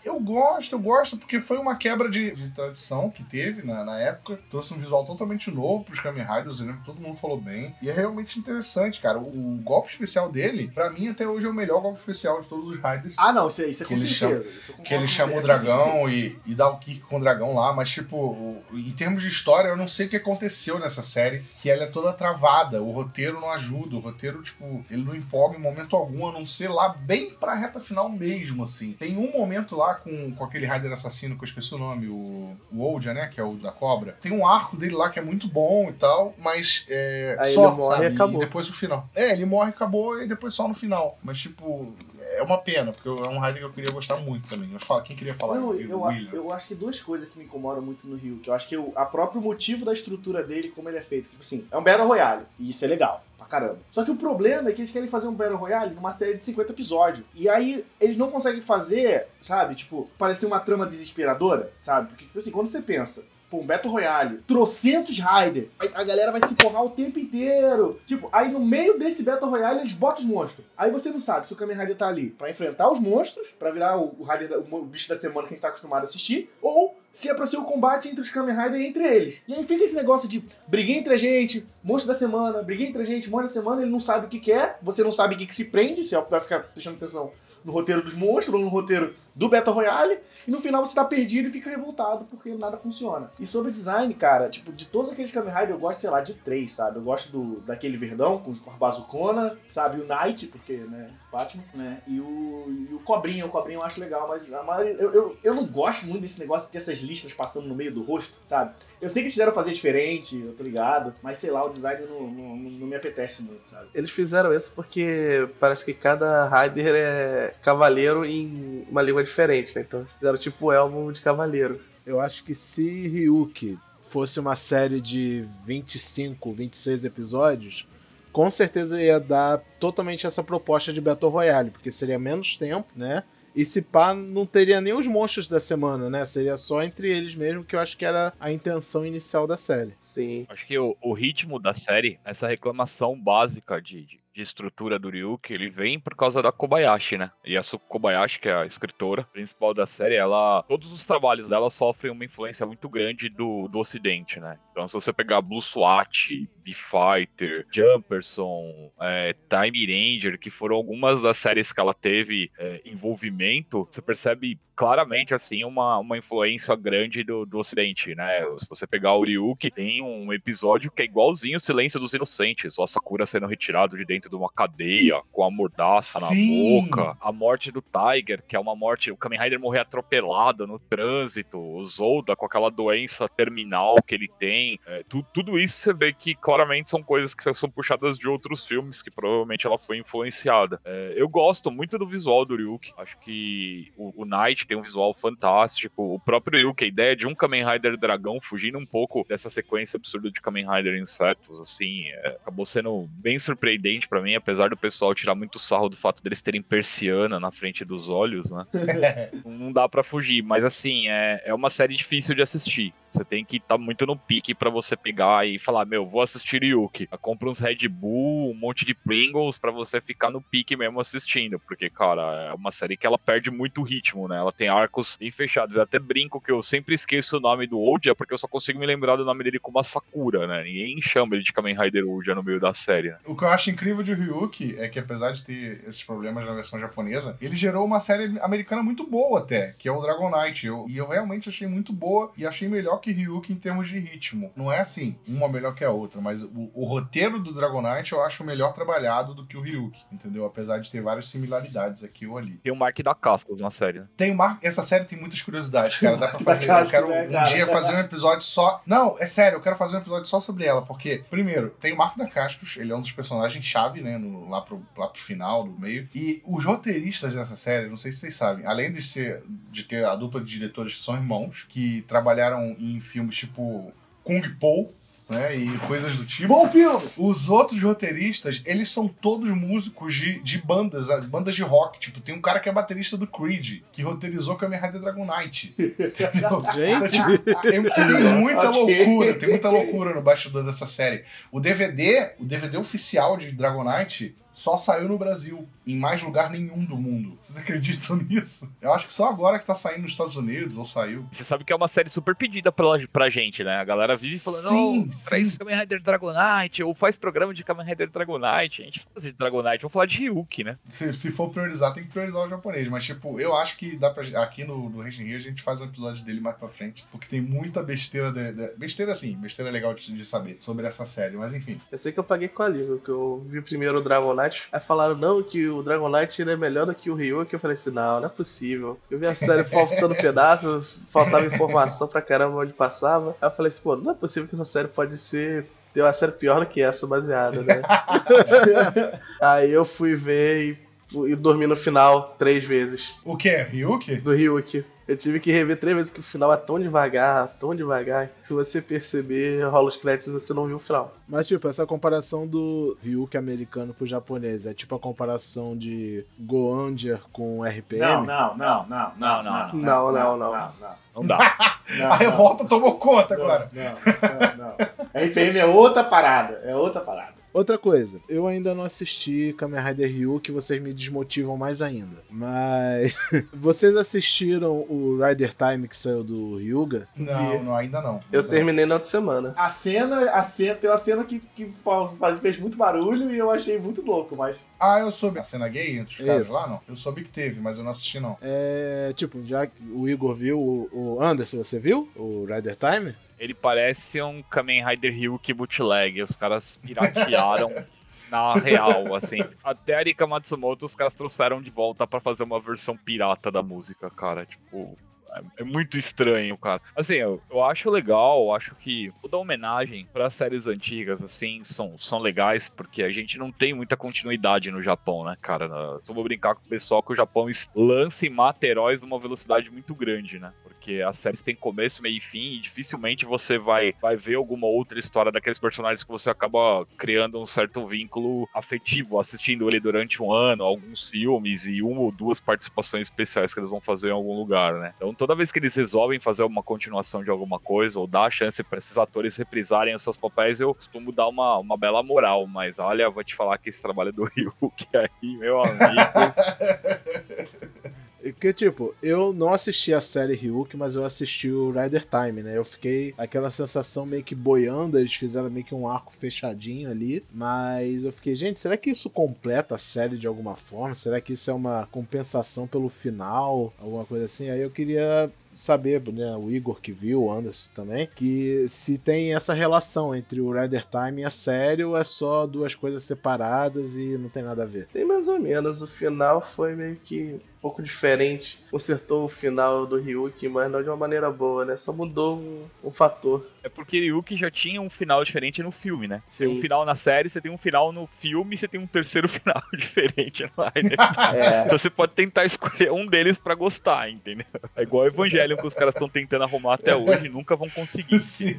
Eu gosto, eu gosto, porque foi uma quebra de, de tradição que teve na, na época. Trouxe um visual totalmente novo pros Kamen Riders, eu lembro que todo mundo falou bem. E é realmente interessante, cara. O, o golpe especial dele, pra mim, até hoje é o melhor golpe especial de todos os Riders. Ah, não, isso, é- isso é com certeza. Isso eu concordo que ele com chama o dragão e, e dá o kick com o dragão lá, mas, tipo, o- em termos de história, eu não sei o que aconteceu nessa série, que ela é toda travada, o roteiro não ajuda, o roteiro, tipo, ele não empolga em momento algum, a não ser lá bem pra reta final mesmo, assim. Tem um momento lá com, com aquele Rider assassino, que eu esqueci o nome, o, o Olja, né, que é o da cobra. Tem um arco dele lá que é muito bom e tal, mas é, Aí só, ele morre e sabe? acabou. E depois o final. É, ele morre, acabou, e depois só no final. Mas, tipo, é uma pena, porque é um Rider que eu queria gostar muito também. Mas fala, quem queria falar? Não, eu, William. eu acho que duas coisas que me incomodam muito no Rio, que eu acho que o a próprio motivo da estrutura dele, como ele é feito, tipo assim, é um Battle Royale, e isso é legal, pra caramba. Só que o problema é que eles querem fazer um Battle Royale numa série de 50 episódios. E aí eles não conseguem fazer, sabe, tipo, parecer uma trama desesperadora, sabe? Porque, tipo assim, quando você pensa, pô, um Battle Royale, trocentos Raider, a galera vai se porrar o tempo inteiro. Tipo, aí no meio desse Battle Royale eles botam os monstros. Aí você não sabe se o Kamen Rider tá ali pra enfrentar os monstros, pra virar o, o, Rider o bicho da semana que a gente tá acostumado a assistir, ou se é pra ser o combate entre os Kamen Rider e entre eles. E aí fica esse negócio de briguei entre a gente, monstro da semana, briguei entre a gente, monstro da semana, ele não sabe o que, que é, você não sabe o que, que se prende, se vai ficar prestando atenção no roteiro dos monstros ou no roteiro do Battle Royale, e no final você tá perdido e fica revoltado porque nada funciona. E sobre design, cara, tipo, de todos aqueles Kamen Rider eu gosto, sei lá, de três, sabe? Eu gosto do, daquele verdão com, com a bazucona, sabe? O Knight, porque, né, Batman, né? E o, e o Cobrinha, o Cobrinha eu acho legal, mas a maioria, eu, eu, eu não gosto muito desse negócio de ter essas listas passando no meio do rosto, sabe? Eu sei que quiseram fazer diferente, eu tô ligado, mas sei lá, o design não, não, não me apetece muito, sabe? Eles fizeram isso porque parece que cada Rider é cavaleiro em uma língua diferente, né? Então fizeram tipo elmo de cavaleiro. Eu acho que se Ryuki fosse uma série de 25, 26 episódios, com certeza ia dar totalmente essa proposta de Battle Royale, porque seria menos tempo, né? E se pá, não teria nem os monstros da semana, né? Seria só entre eles mesmo, que eu acho que era a intenção inicial da série. Sim. Acho que o, o ritmo da série, essa reclamação básica de, de, de estrutura do Ryuki, ele vem por causa da Kobayashi, né? E a Kobayashi, que é a escritora principal da série, ela. Todos os trabalhos dela sofrem uma influência muito grande do, do ocidente, né? Então, se você pegar Blue SWAT, B-Fighter, Jumperson, é, Time Ranger, que foram algumas das séries que ela teve é, envolvimento, você percebe claramente, assim, uma, uma influência grande do, do ocidente, né? Se você pegar o Ryuki, tem um episódio que é igualzinho o Silêncio dos Inocentes, o Asakura sendo retirado de dentro de uma cadeia, com a mordaça Sim. na boca, a morte do Tiger, que é uma morte, o Kamen Rider morrer atropelado no trânsito, o Zolda com aquela doença terminal que ele tem, é, tu- tudo isso você vê que claramente são coisas que são puxadas de outros filmes que provavelmente ela foi influenciada. É, eu gosto muito do visual do Ryuki, acho que o, o Knight tem um visual fantástico, o próprio Ryuki, a ideia de um Kamen Rider dragão fugindo um pouco dessa sequência absurda de Kamen Rider insetos, assim, é, acabou sendo bem surpreendente pra mim, apesar do pessoal tirar muito sarro do fato deles terem persiana na frente dos olhos, né? não dá pra fugir, mas assim, é, é uma série difícil de assistir. Você tem que estar muito no pique pra você pegar e falar, meu, vou assistir Yuki. Compra uns Red Bull, um monte de Pringles pra você ficar no pique mesmo assistindo, porque, cara, é uma série que ela perde muito ritmo, né? Ela tem arcos bem fechados. Eu até brinco que eu sempre esqueço o nome do Odia, porque eu só consigo me lembrar do nome dele como a Sakura, né? Ninguém chama ele de Kamen Rider Odia no meio da série. né? O que eu acho incrível de Ryuki é que, apesar de ter esses problemas na versão japonesa, ele gerou uma série americana muito boa até, que é o Dragon Knight. Eu, e eu realmente achei muito boa e achei melhor que Ryuki em termos de ritmo. Não é assim, uma melhor que a outra, mas o, o roteiro do Dragon Knight eu acho melhor trabalhado do que o Ryuki, entendeu? Apesar de ter várias similaridades aqui ou ali. Tem o Mark da Cascos na série. né? Tem uma, essa série tem muitas curiosidades, cara. Dá pra fazer. Eu quero né, um cara? dia fazer um episódio só. Não, é sério, eu quero fazer um episódio só sobre ela, porque, primeiro, tem o Marco da Cascos, ele é um dos personagens-chave, né? no- lá, pro, lá pro final, do meio. E os roteiristas dessa série, não sei se vocês sabem, além de ser de ter a dupla de diretores que são irmãos, que trabalharam em filmes tipo Kung Po. Né, e coisas do tipo. Bom filme! Os outros roteiristas, eles são todos músicos de, de bandas, bandas de rock. Tipo, tem um cara que é baterista do Creed, que roteirizou Kamen Rider Dragon Knight. Entendeu? Então, tipo, tem, tem muita loucura, tem muita loucura no bastidor dessa série. O DVD, o DVD oficial de Dragon Knight só saiu no Brasil, em mais lugar nenhum do mundo. Vocês acreditam nisso? Eu acho que só agora que tá saindo nos Estados Unidos, ou saiu. Você sabe que é uma série super pedida pela, pra gente, né? A galera vive falando, Sim, não, traz sim. Kamen Rider Dragon Knight, ou faz programa de Kamen Rider Dragon Knight. A gente faz de Dragon Knight, vamos falar de Ryuki, né? Se, se for priorizar, tem que priorizar o japonês. Mas, tipo, eu acho que dá pra. Aqui no, no a gente faz um episódio dele mais pra frente. Porque tem muita besteira. De, de- besteira, assim, besteira legal de, de saber sobre essa série. Mas, enfim. Eu sei que eu paguei com a língua, que eu vi primeiro o Dragon Knight, aí falaram, não, que o Dragon Knight ele é melhor do que o Ryu, que eu falei assim, não, não é possível. Eu vi a série faltando pedaços, faltava informação pra caramba onde passava. Aí eu falei assim, pô, não é possível que essa série pode ser. Ter uma série pior do que essa, baseada, né? aí eu fui ver e, e dormi no final três vezes O que? Ryuki? do Ryuki. Eu tive que rever três vezes que o final é tão devagar, tão devagar. Se você perceber, rola os créditos você não viu o final. Mas, tipo, essa comparação do Ryuki americano pro japonês é tipo a comparação de Goanger com RPM? Não, não, não, não, não, Não, não, não, não, não. não, Não dá. não, a revolta tomou conta não, agora. Não, não, não. RPM é outra parada, é outra parada. Outra coisa, eu ainda não assisti Kamen Rider Ryu, que vocês me desmotivam mais ainda. Mas vocês assistiram o Rider Time que saiu do Ryuga? Não, não, ainda não. Eu terminei na outra semana. A cena, a cena, tem uma cena que, que faz, faz- fez muito barulho e eu achei muito louco, mas. Ah, eu soube. A cena gay entre os caras lá, não? Eu soube que teve, mas eu não assisti, não. É, tipo, já que o Igor viu, o, o Anderson, você viu o Rider Time? Ele parece um Kamen Rider Ryuki bootleg. Os caras piratearam na real, assim. Até a Arika Matsumoto os caras trouxeram de volta pra fazer uma versão pirata da música, cara. Tipo. é- É muito estranho, cara. Assim, eu, eu acho legal, eu acho que toda homenagem para séries antigas, assim, são, são legais, porque a gente não tem muita continuidade no Japão, né, cara? Eu vou brincar com o pessoal que o Japão lança e mata heróis numa velocidade muito grande, né? Porque as séries têm começo, meio e fim, e dificilmente você vai, vai ver alguma outra história daqueles personagens que você acaba criando um certo vínculo afetivo, assistindo ele durante um ano, alguns filmes e uma ou duas participações especiais que eles vão fazer em algum lugar, né? Então toda vez que eles resolvem fazer uma continuação de alguma coisa, ou dar a chance para esses atores reprisarem os seus papéis, eu costumo dar uma, uma bela moral, mas olha, vou te falar que esse trabalho do Ryuk aí, meu amigo. Porque, tipo, eu não assisti a série Ryuk, mas eu assisti o Rider Time, né? Eu fiquei aquela sensação meio que boiando, eles fizeram meio que um arco fechadinho ali, mas eu fiquei, gente, será que isso completa a série de alguma forma? Será que isso é uma compensação pelo final? Alguma coisa assim? Aí eu queria saber, né, o Igor que viu, o Anderson também, que se tem essa relação entre o Rider Time e a série ou é só duas coisas separadas e não tem nada a ver. Tem mais ou menos. O final foi meio que um pouco diferente. Consertou o final do Ryuki, mas não de uma maneira boa, né? Só mudou um, um fator. É porque Ryuk já tinha um final diferente no filme, né? Tem Sim. um final na série, você tem um final no filme e você tem um terceiro final diferente no Rider. É. Então você pode tentar escolher um deles pra gostar, entendeu? É igual o Evangelho que os caras estão tentando arrumar até hoje e nunca vão conseguir. Sim.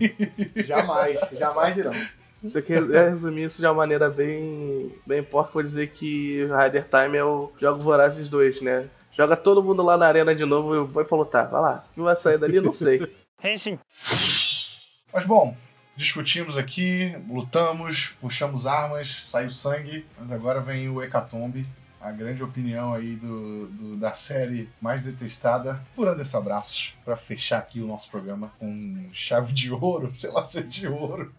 Jamais, jamais irão. Se você quiser resumir isso de uma maneira bem, bem porca, vou dizer que Rider Time é o Jogo Vorazes 2, né? Joga todo mundo lá na arena de novo e vai pra lutar. Vai lá. Viu a saída ali? Não sei. Mas bom, discutimos aqui, lutamos, puxamos armas, saiu sangue, mas agora vem o Hecatombe, a grande opinião aí do, do- da série mais detestada por Anderson Abraços, pra fechar aqui o nosso programa com chave de ouro, sei lá se é de ouro.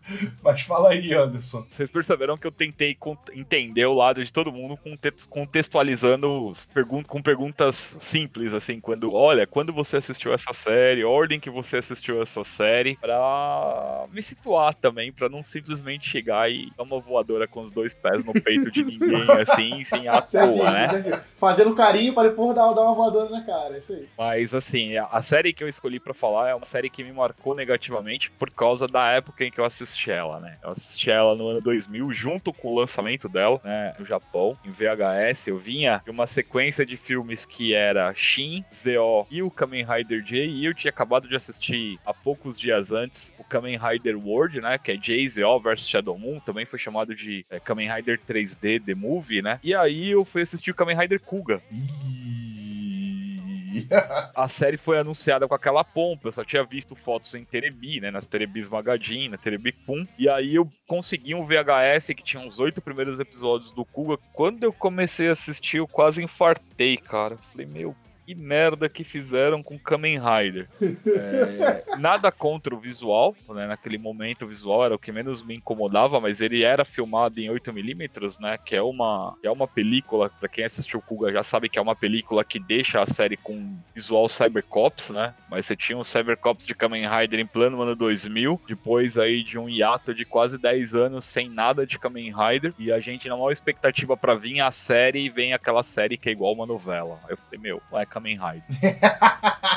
Mas fala aí, Anderson. Vocês perceberam que eu tentei entender o lado de todo mundo conte- contextualizando pergun- com perguntas simples, assim, quando, olha, quando você assistiu essa série, ordem que você assistiu essa série, pra me situar também, pra não simplesmente chegar e dar uma voadora com os dois pés no peito de ninguém, assim, sem Certíssimo, toa, né? Fazendo carinho pra depois dar, dar uma voadora na cara, é isso aí. Mas assim, a, a série que eu escolhi pra falar é uma série que me marcou negativamente por causa da época em que eu assisti ela, né? Eu assisti ela no ano 2000, junto com o lançamento dela, né, no Japão, em VHS. Eu vinha de uma sequência de filmes que era Shin, Zeo e o Kamen Rider J, e eu tinha acabado de assistir há poucos dias antes o Kamen Rider World, né, que é J, Zeo vs Shadow Moon, também foi chamado de é, Kamen Rider 3D The Movie, né? E aí eu fui assistir o Kamen Rider Kuga, Ih. A série foi anunciada com aquela pompa. Eu só tinha visto fotos em Terebi, né? Nas Terebis Magazine, na Terebi Pum. E aí eu consegui um VHS que tinha os oito primeiros episódios do Kuga. Quando eu comecei a assistir, eu quase infartei, cara. Falei, meu. Que merda que fizeram com Kamen Rider. É, nada contra o visual, né? Naquele momento o visual era o que menos me incomodava, mas ele era filmado em 8mm, né? Que é uma, que é uma película, pra quem assistiu Kuga já sabe que é uma película que deixa a série com visual Cybercops, né? Mas você tinha um Cybercops de Kamen Rider em plano ano 2000, depois aí de um hiato de quase 10 anos sem nada de Kamen Rider, e a gente na maior expectativa pra vir a série e vem aquela série que é igual uma novela. Aí eu falei, meu, é Kamen Rider.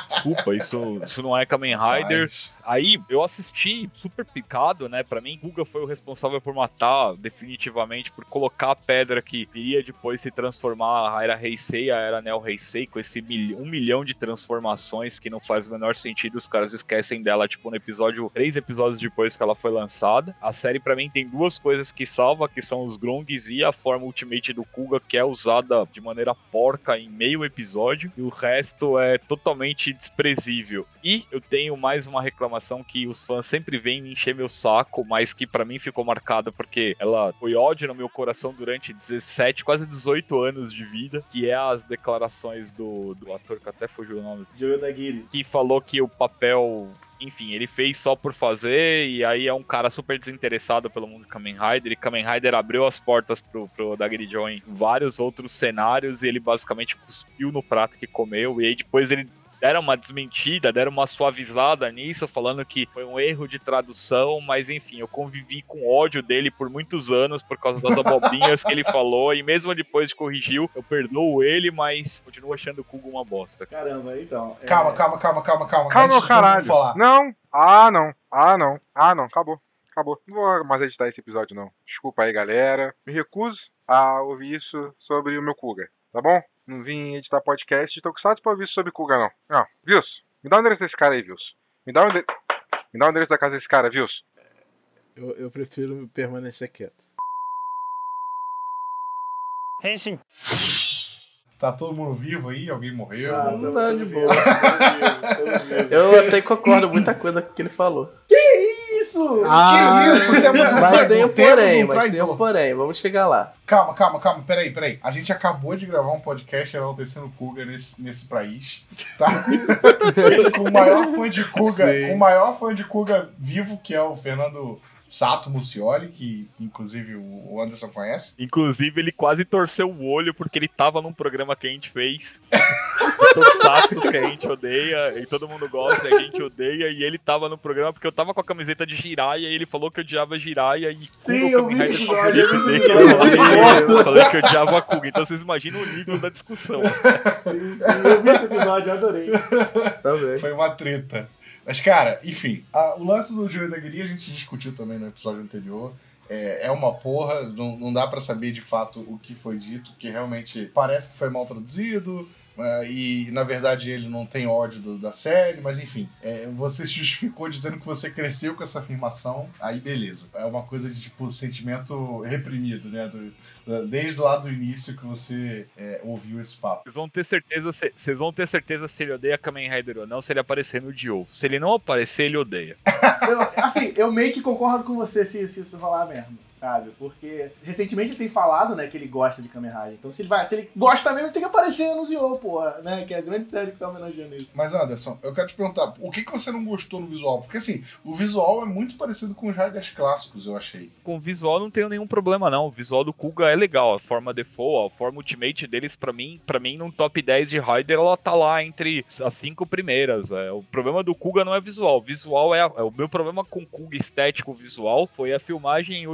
Desculpa, isso, isso não é Kamen Rider. Aí eu assisti super picado, né? Pra mim, Guga foi o responsável por matar, definitivamente, por colocar a pedra que iria depois se transformar a Era Heisei, a Era Neo Heisei, com esse mil- um milhão de transformações que não faz o menor sentido. Os caras esquecem dela, tipo, no episódio, três episódios depois que ela foi lançada. A série, pra mim, tem duas coisas que salva, que são os Grongs e a forma Ultimate do Kuga, que é usada de maneira porca em meio episódio. E o resto é totalmente desprezível. E eu tenho mais uma reclamação que os fãs sempre vêm me encher meu saco, mas que para mim ficou marcada porque ela foi ódio no meu coração durante 17, quase 18 anos de vida, que é as declarações do, do ator que até fugiu o nome, Joe Nagiri. que falou que o papel enfim, ele fez só por fazer, e aí é um cara super desinteressado pelo mundo de Kamen Rider, e Kamen Rider abriu as portas pro, pro Dagger John em vários outros cenários, e ele basicamente cuspiu no prato que comeu, e aí depois ele deram uma desmentida, deram uma suavizada nisso, falando que foi um erro de tradução, mas enfim, eu convivi com ódio dele por muitos anos por causa das abobrinhas que ele falou, e mesmo depois de corrigiu, eu perdoo ele, mas continuo achando o Kugo uma bosta. Caramba, então. é- Calma, calma, calma, calma, calma. Calma, caralho. falar. Não. Ah, não. Ah, não. Ah, não. Acabou. Acabou. Não vou mais editar esse episódio, não. Desculpa aí, galera. Me recuso a ouvir isso sobre o meu Kuga. Tá bom? Não vim editar podcast de Tokusatsu pra ouvir sobre Kuga, não. Não. Vils, me dá o endereço desse cara aí, Vils. Me dá o endereço... Me dá o endereço da casa desse cara, Vils. Eu, eu prefiro permanecer quieto. Tá todo mundo vivo aí? Alguém morreu? Ah, Não, tamo- de tamo boa. vivo, tamo vivo, tamo vivo. Eu até concordo com muita coisa que ele falou. Isso! Ah, que isso? Temos um Mas tem um Temos porém, um mas tem um porém. Vamos chegar lá. Calma, calma, calma. Peraí, peraí. A gente acabou de gravar um podcast enaltecendo o Kuga nesse, nesse país, tá? com o maior fã de Kuga, Sim. o maior fã de Kuga vivo, que é o Fernando Sato Mucioli, que inclusive o Anderson conhece. Inclusive, ele quase torceu o olho porque ele tava num programa que a gente fez. Tokusatsu que a gente odeia e todo mundo gosta, a gente odeia. E ele tava no programa porque eu tava com a camiseta de Jiraiya e ele falou que odiava Jiraiya e Sim, eu vi esse episódio, eu vi esse dele. episódio. Eu falei que odiava a Kuga. Então vocês imaginam o nível da discussão. Sim, sim, eu vi esse episódio, eu adorei. Também. Foi uma treta. Mas, cara, enfim, a- o lance do Joey da Guerrilha a gente discutiu também no episódio anterior. É, é uma porra, não, não dá pra saber de fato o que foi dito, porque realmente parece que foi mal traduzido. É, e na verdade ele não tem ódio do- da série, mas enfim, é, você se justificou dizendo que você cresceu com essa afirmação, aí beleza. É uma coisa de tipo sentimento reprimido, né? do- desde lá do início que você é, ouviu esse papo. Vocês vão ter certeza se, vocês vão ter certeza se ele odeia Kamen Rider ou não, se ele aparecer no Dio. Se ele não aparecer, ele odeia. Eu- assim, eu meio que concordo com você se, se isso rolar mesmo, sabe? Porque recentemente ele tem falado, né, que ele gosta de Kamen Rider. Então se ele vai, se ele gosta mesmo, ele tem que aparecer no Zio, porra, né? Que é a grande série que tá homenageando isso. Mas Anderson, eu quero te perguntar, o que, que você não gostou no visual? Porque assim, o visual é muito parecido com os Riders clássicos, eu achei. Com o visual não tenho nenhum problema não. O visual do Kuga é legal, a forma default, a forma ultimate deles pra mim, para mim num top 10 de Rider ela tá lá entre as cinco primeiras. É, o problema do Kuga não é visual, o visual é, a- é o meu problema com o Kuga estético visual foi a filmagem em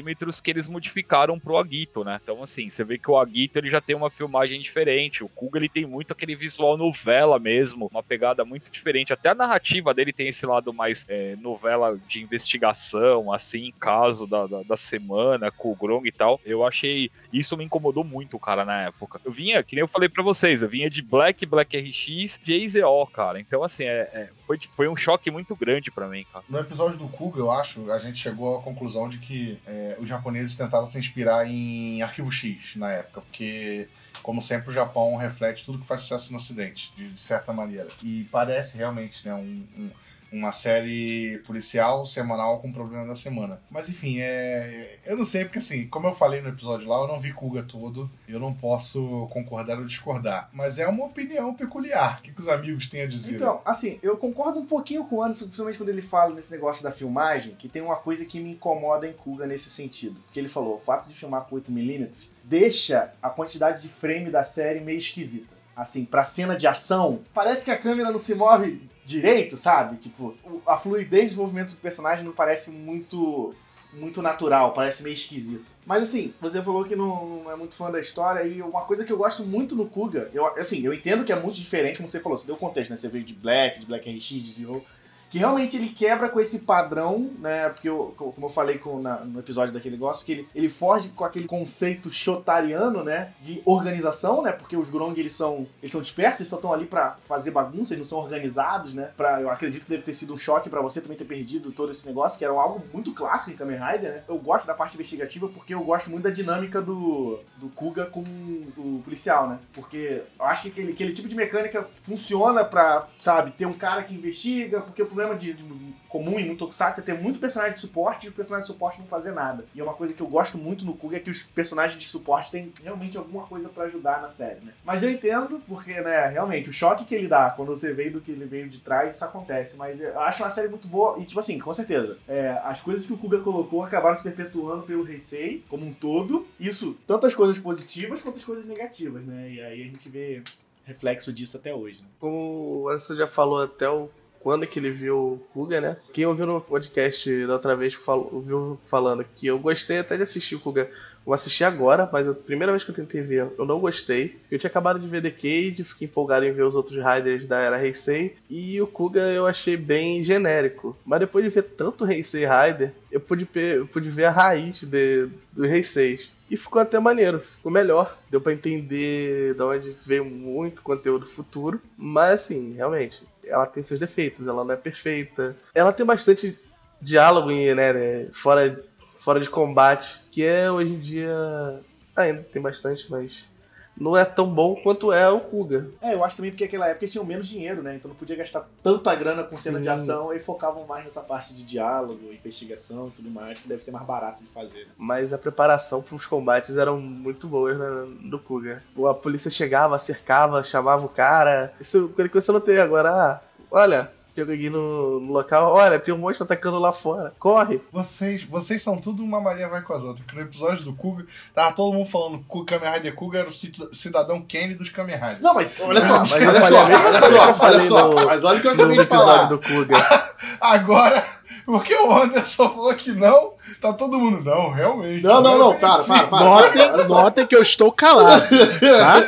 8mm que eles modificaram pro Agito, né? Então assim, você vê que o Agito ele já tem uma filmagem diferente, o Kuga ele tem muito aquele visual novela mesmo, uma pegada muito diferente. Até a narrativa dele tem esse lado mais é, novela de investigação, assim, caso da, da, da semana, com o Grong e tal. Eu achei. Isso me incomodou muito, cara, na época. Eu vinha, que nem eu falei pra vocês, eu vinha de Black, Black RX, JZO, cara. Então, assim, é, é, foi, foi um choque muito grande pra mim, cara. No episódio do Kuga, eu acho, a gente chegou à conclusão de que é, os japoneses tentaram se inspirar em Arquivo X na época, porque, como sempre, o Japão reflete tudo que faz sucesso no Ocidente, de, de certa maneira. E parece realmente né, um- um- uma série policial semanal com o problema da semana. Mas enfim, é. Eu não sei, porque assim, como eu falei no episódio lá, eu não vi Kuga todo, eu não posso concordar ou discordar. Mas é uma opinião peculiar. O que, que os amigos têm a dizer? Então, assim, eu concordo um pouquinho com o Anderson, principalmente quando ele fala nesse negócio da filmagem, que tem uma coisa que me incomoda em Kuga nesse sentido. Porque ele falou, o fato de filmar com 8mm deixa a quantidade de frame da série meio esquisita. Assim, pra cena de ação, parece que a câmera não se move direito, sabe? Tipo, a fluidez dos movimentos do personagem não parece muito muito natural, parece meio esquisito. Mas assim, você falou que não, não é muito fã da história e uma coisa que eu gosto muito no Kuga, eu, assim, eu entendo que é muito diferente, como você falou, você deu contexto, né? Você veio de Black, de Black RX, de Zero. Que realmente ele quebra com esse padrão, né? Porque, eu, como eu falei com, na, no episódio daquele negócio, que ele, ele foge com aquele conceito shotariano, né? De organização, né? Porque os Grong, eles são, eles são dispersos, eles só estão ali para fazer bagunça, eles não são organizados, né? Pra, eu acredito que deve ter sido um choque para você também ter perdido todo esse negócio, que era algo muito clássico em Kamen Rider, né? Eu gosto da parte investigativa porque eu gosto muito da dinâmica do, do Kuga com o policial, né? Porque eu acho que aquele, aquele tipo de mecânica funciona pra, sabe, ter um cara que investiga, porque o problema de, de comum em muito Tokusatsu é ter muito personagem de suporte e os personagens de suporte não fazer nada. E é uma coisa que eu gosto muito no Kuga é que os personagens de suporte têm realmente alguma coisa para ajudar na série, né? Mas eu entendo, porque, né, realmente, o choque que ele dá quando você vê do que ele veio de trás, isso acontece. Mas eu acho uma série muito boa e, tipo assim, com certeza, é, as coisas que o Kuga colocou acabaram se perpetuando pelo Heisei como um todo. Isso, tanto as coisas positivas quanto as coisas negativas, né? E aí a gente vê reflexo disso até hoje. Né? Como você já falou até o quando que ele viu o Kuga, né? Quem ouviu no podcast da outra vez falou, ouviu falando que eu gostei até de assistir o Kuga. Eu assisti agora, mas a primeira vez que eu tentei ver, eu não gostei. Eu tinha acabado de ver The Cage, fiquei empolgado em ver os outros Riders da era Heisei. E o Kuga eu achei bem genérico. Mas depois de ver tanto Heisei Rider, eu pude, eu pude ver a raiz de, do Heisei. E ficou até maneiro, ficou melhor. Deu para entender de onde veio muito conteúdo futuro. Mas assim, realmente, ela tem seus defeitos, ela não é perfeita. Ela tem bastante diálogo né, né, fora, fora de combate, que é hoje em dia. Ainda tem bastante, mas não é tão bom quanto é o Kuga. É, eu acho também porque naquela época eles tinham menos dinheiro, né? Então não podia gastar tanta grana com cena Sim. de ação e focavam mais nessa parte de diálogo, investigação e tudo mais, que deve ser mais barato de fazer. Né? Mas a preparação para os combates eram muito boas né, do Kuga. A polícia chegava, cercava, chamava o cara. Isso é que você não tem agora. Ah, olha, Chega aqui no, local, olha, tem um monstro atacando lá fora. Corre! Vocês, vocês são tudo uma Maria vai com as outras. Que no episódio do Kuga, tava todo mundo falando que o Kamen Rider Kuga era o cidadão Kenny dos Kamen Riders. Não, mas olha só, mas olha só, olha só, olha só, mas olha o que eu acabei de falar. Do Kuga. Agora, porque o Anderson falou que não, tá todo mundo, não, realmente. Não, não, não, para, para, para. Notem, que eu estou calado, tá?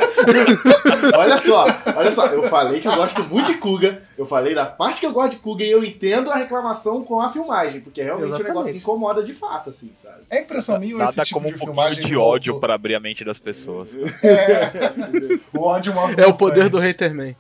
olha só, olha só, eu falei que eu gosto muito de Kuga, eu falei da parte que eu gosto de Kuga e eu entendo a reclamação com a filmagem, porque realmente Exatamente. o negócio incomoda de fato, assim, sabe? É impressão minha Nada esse tipo como um filmagem de ódio para abrir a mente das pessoas. É, o ódio é o poder do Haterman.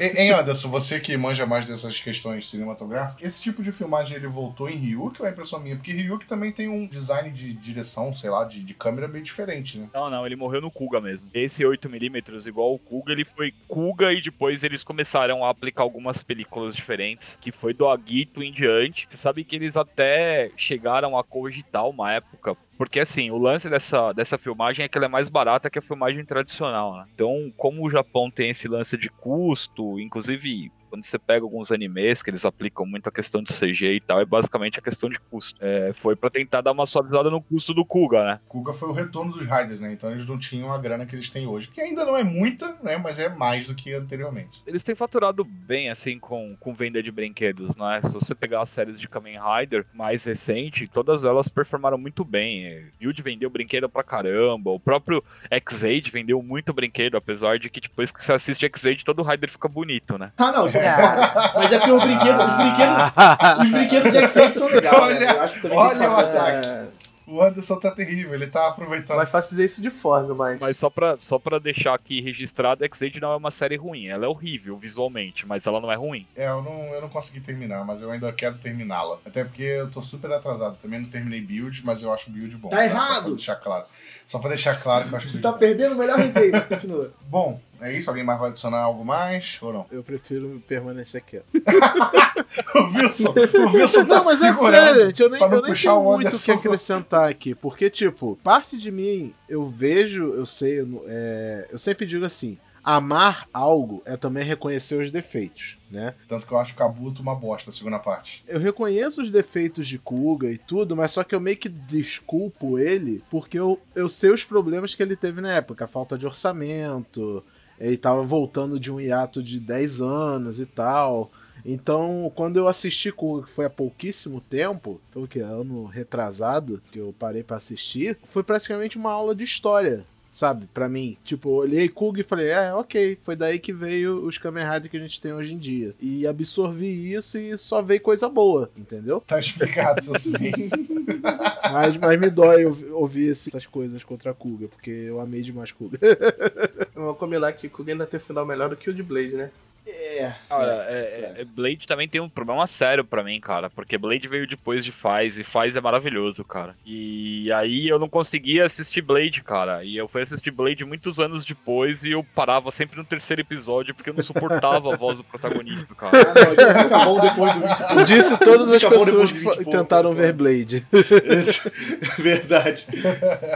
Hein, Anderson, você que manja mais dessas questões cinematográficas, esse tipo de filmagem ele voltou em Ryuk é impressão minha? Porque Ryuk também tem um design de direção, sei lá, de, de câmera meio diferente, né? Não, não, ele morreu no Kuga mesmo. Esse 8mm, igual o Kuga, ele foi Kuga e depois eles começaram a aplicar algumas películas diferentes, que foi do Agito em diante. Você sabe que eles até chegaram a cogitar uma época porque, assim, o lance dessa, dessa filmagem é que ela é mais barata que a filmagem tradicional, né? Então, como o Japão tem esse lance de custo, inclusive quando você pega alguns animes que eles aplicam muito a questão de CG e tal, é basicamente a questão de custo. É, foi para tentar dar uma suavizada no custo do Kuga, né? Kuga foi o retorno dos Riders, né? Então eles não tinham a grana que eles têm hoje, que ainda não é muita, né? Mas é mais do que anteriormente. Eles têm faturado bem, assim, com, com venda de brinquedos, né? Se você pegar as séries de Kamen Rider mais recente, todas elas performaram muito bem. Build vendeu brinquedo pra caramba, o próprio X-Age vendeu muito brinquedo, apesar de que depois que você assiste X-Age, todo Rider fica bonito, né? Ah, não, é. Mas é porque os brinquedos, os brinquedos, os brinquedos de X-Men são legais, olha, né? Eu acho que olha o ataque. O Anderson tá terrível, ele tá aproveitando. Mais fácil dizer isso de Forza, mas. Mas só pra, só pra deixar aqui registrado, X-Aid não é uma série ruim. Ela é horrível visualmente, mas ela não é ruim. É, eu não, eu não consegui terminar, mas eu ainda quero terminá-la. Até porque eu tô super atrasado. Também não terminei build, mas eu acho build bom. Tá, tá? errado! Só pra deixar claro. Só pra deixar claro que eu acho que. tá perdendo o melhor receita, continua. Bom, é isso? Alguém mais vai adicionar algo mais ou não? Eu prefiro permanecer quieto. o Wilson, o Wilson tá Não, mas é sério, gente, eu nem, eu nem tenho muito o que acrescentar aqui. Porque, tipo, parte de mim, eu vejo, eu sei, eu, é, eu sempre digo assim, amar algo é também reconhecer os defeitos, né? Tanto que eu acho Kabuto uma bosta, a segunda parte. Eu reconheço os defeitos de Kuga e tudo, mas só que eu meio que desculpo ele porque eu, eu sei os problemas que ele teve na época, a falta de orçamento, ele tava voltando de um hiato de 10 anos e tal. Então, quando eu assisti que foi há pouquíssimo tempo, foi o que? Ano retrasado, que eu parei para assistir, foi praticamente uma aula de história sabe? Pra mim. Tipo, eu olhei Kuga e falei, é, ok, foi daí que veio os Kamen Rider que a gente tem hoje em dia. E absorvi isso e só veio coisa boa, entendeu? Tá explicado, seu silêncio. Mas, mas me dói ouvi- ouvir essas coisas contra a Kuga, porque eu amei demais Kuga. Vamos combinar que Kuga ainda tem final melhor do que o de Blade, né? É. Cara, é, é- isso é. é- Blade também tem um problema sério pra mim, cara. Porque Blade veio depois de Faz e Faz é maravilhoso, cara. E aí eu não conseguia assistir Blade, cara. E eu fui assistir Blade muitos anos depois e eu parava sempre no terceiro episódio porque eu não suportava a voz do protagonista, cara. Ah, não, isso fica bom depois do 20 e pouco. Disse todas as pessoas que 20 e fa- pouco, tentaram ver Blade. Verdade.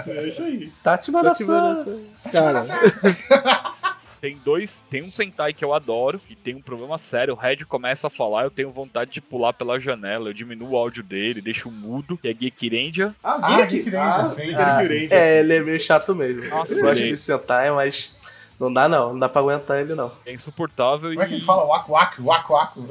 É isso aí. Tati Tô te essa- Cara, Tem dois, tem um Sentai que eu adoro e tem um problema sério. O Red começa a falar, eu tenho vontade de pular pela janela. Eu diminuo o áudio dele, deixo mudo, que é Geek Ranger. Ah, Ah, Ranger, Ah, sim, Ah, Ranger. é, ele é meio chato mesmo. Nossa, eu gosto de sentar, mas não dá não. Não dá pra aguentar ele não. É insuportável Como é que e ele fala? Waku Waku, Waku Waku.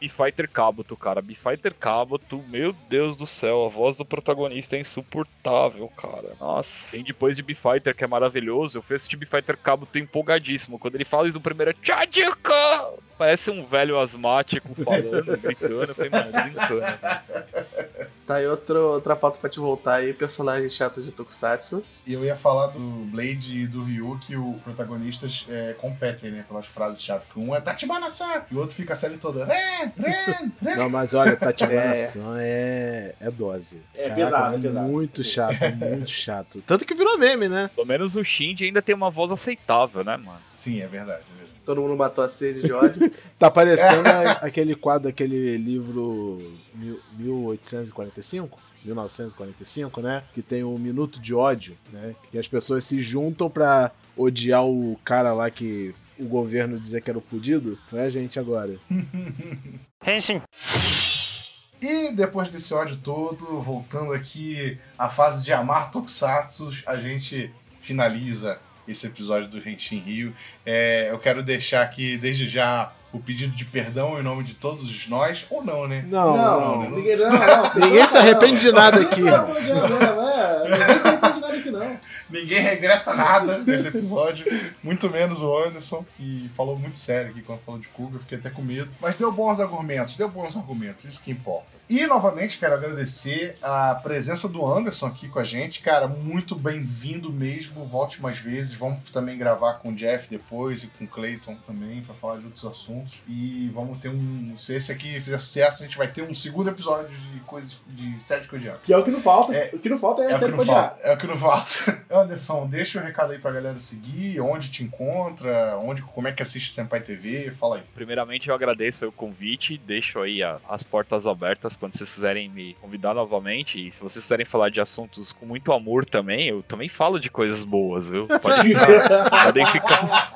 B-Fighter Kabuto, cara. B-Fighter Kabuto, meu Deus do céu, a voz do protagonista é insuportável, cara. Nossa. Tem depois de B-Fighter, que é maravilhoso. Eu fui assistir B-Fighter Kabuto empolgadíssimo. Quando ele fala isso no primeiro, é Tchadika! Parece um velho asmático falando, gritando. Eu falei, mano, desencana. velho. Tá aí outro, outra pauta pra te voltar aí, personagem chato de Tokusatsu. E eu ia falar do Blade e do Ryu, que os protagonistas é, competem, né? Pelas frases chatas. Que um é Tachibana-san, e o outro fica a série toda. Ren, Ren, Ren. não, mas olha, Tatiana é... é dose. É pesado, é pesado. Muito chato, muito chato. Tanto que virou meme, né? Pelo menos o Shinji ainda tem uma voz aceitável, né, mano? Sim, é verdade. é verdade. Todo mundo matou a sede de ódio. Tá parecendo aquele quadro, aquele livro mil- 1845? 1945, né? Que tem o Minuto de Ódio, né? Que as pessoas se juntam pra odiar o cara lá que o governo dizia que era o fudido. Foi a gente agora. E depois desse ódio todo, voltando aqui à fase de amar Tokusatsu, a gente finaliza esse episódio do Henshin Rio. É, eu quero deixar aqui desde já o pedido de perdão em nome de todos nós, ou não, né? Não, Não, não. não. ninguém, não, não, Ninguém se arrepende de nada aqui, Não, ó. não, não, não, é. Ninguém se arrepende de nada aqui, não. Ninguém regreta nada desse episódio, muito menos o Anderson, que falou muito sério aqui quando falou de Kuga, eu fiquei até com medo. Mas deu bons argumentos, deu bons argumentos, isso que importa. E novamente quero agradecer a presença do Anderson aqui com a gente, cara, muito bem-vindo mesmo, volte mais vezes. Vamos também gravar com o Jeff depois e com o Clayton também para falar de outros assuntos. E vamos ter um, se esse aqui fizer sucesso, a gente vai ter um segundo episódio de coisas de série coreana. Que é o que não falta. É. o que não falta é, É que série falta, é o que não falta. Anderson, deixa o recado aí pra galera seguir, onde te encontra, onde, como é que assiste Senpai TV, fala aí. Primeiramente, eu agradeço o convite, deixo aí a- as portas abertas quando vocês quiserem me convidar novamente. E se vocês quiserem falar de assuntos com muito amor também, eu também falo de coisas boas, viu? Pode ficar, podem, ficar,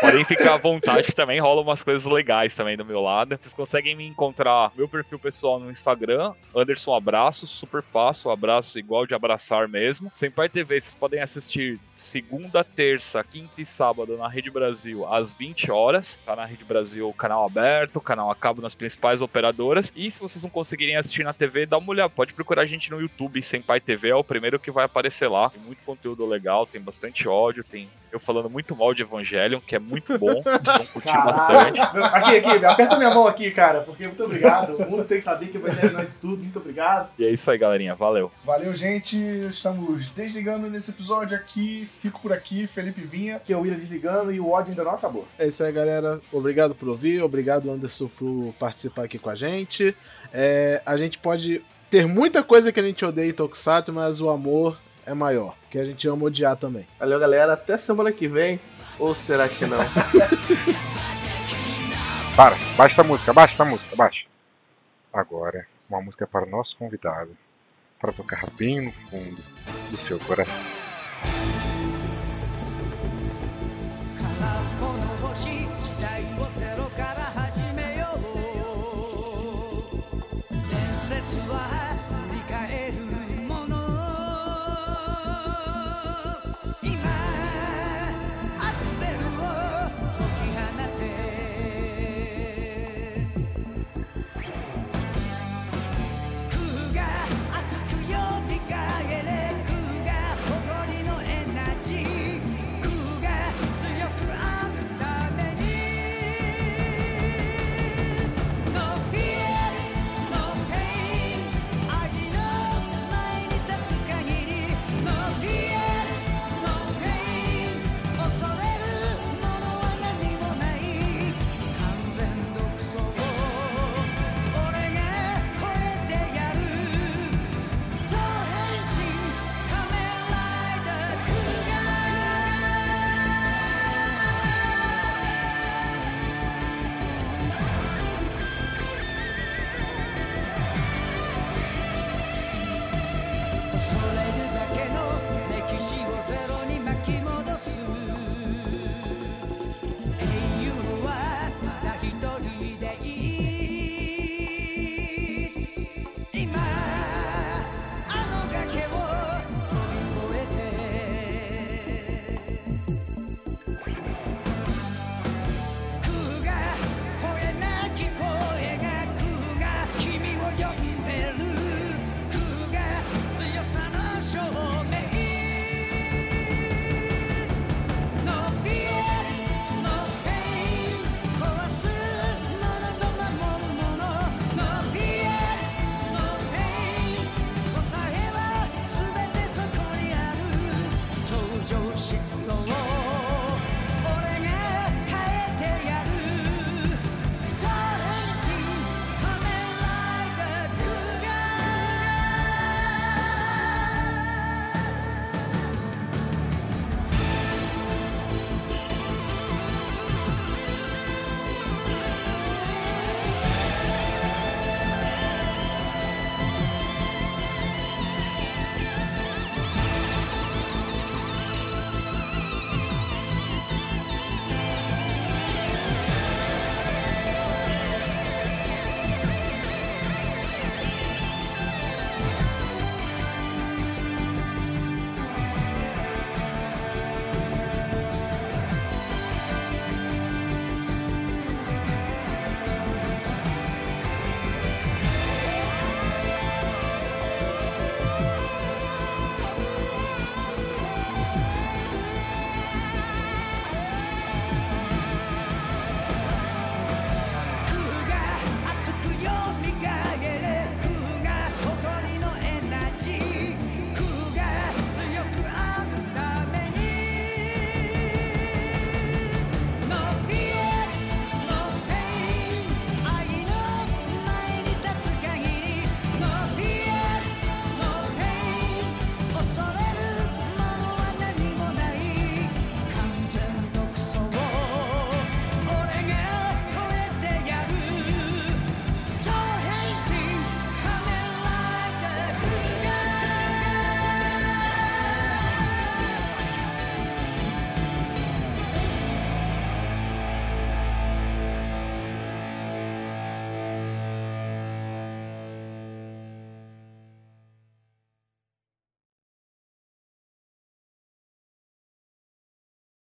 podem ficar à vontade também, rolam umas coisas legais também do meu lado. Vocês conseguem me encontrar no meu perfil pessoal no Instagram, Anderson Abraço, super fácil, abraço igual de abraçar mesmo. Senpai TV, vocês podem assistir segunda, terça, quinta e sábado na Rede Brasil às 20 horas. Tá na Rede Brasil canal aberto, canal a cabo nas principais operadoras. E se vocês não conseguirem assistir na TV, dá uma olhada. Pode procurar a gente no YouTube, Senpai TV é o primeiro que vai aparecer lá. Tem muito conteúdo legal, tem bastante ódio, tem eu falando muito mal de Evangelion, que é muito bom. Vão curtir bastante. Aqui, aqui, aperta minha mão aqui, cara, porque muito obrigado. O mundo tem que saber que não é isso tudo. Muito obrigado. E é isso aí, galerinha. Valeu. Valeu, gente. Estamos desligando nesse episódio aqui. Fico por aqui, Felipe Vinha. Que é o William desligando e o ódio ainda não acabou. É isso aí, galera. Obrigado por ouvir. Obrigado, Anderson, por participar aqui com a gente. É, a gente pode ter muita coisa que a gente odeia em Tokusatsu, mas o amor é maior. Porque a gente ama odiar também. Valeu, galera. Até semana que vem. Ou será que não? Para, baixa a música, baixa a música, baixa. Agora, uma música para o nosso convidado, para tocar bem no fundo do seu coração.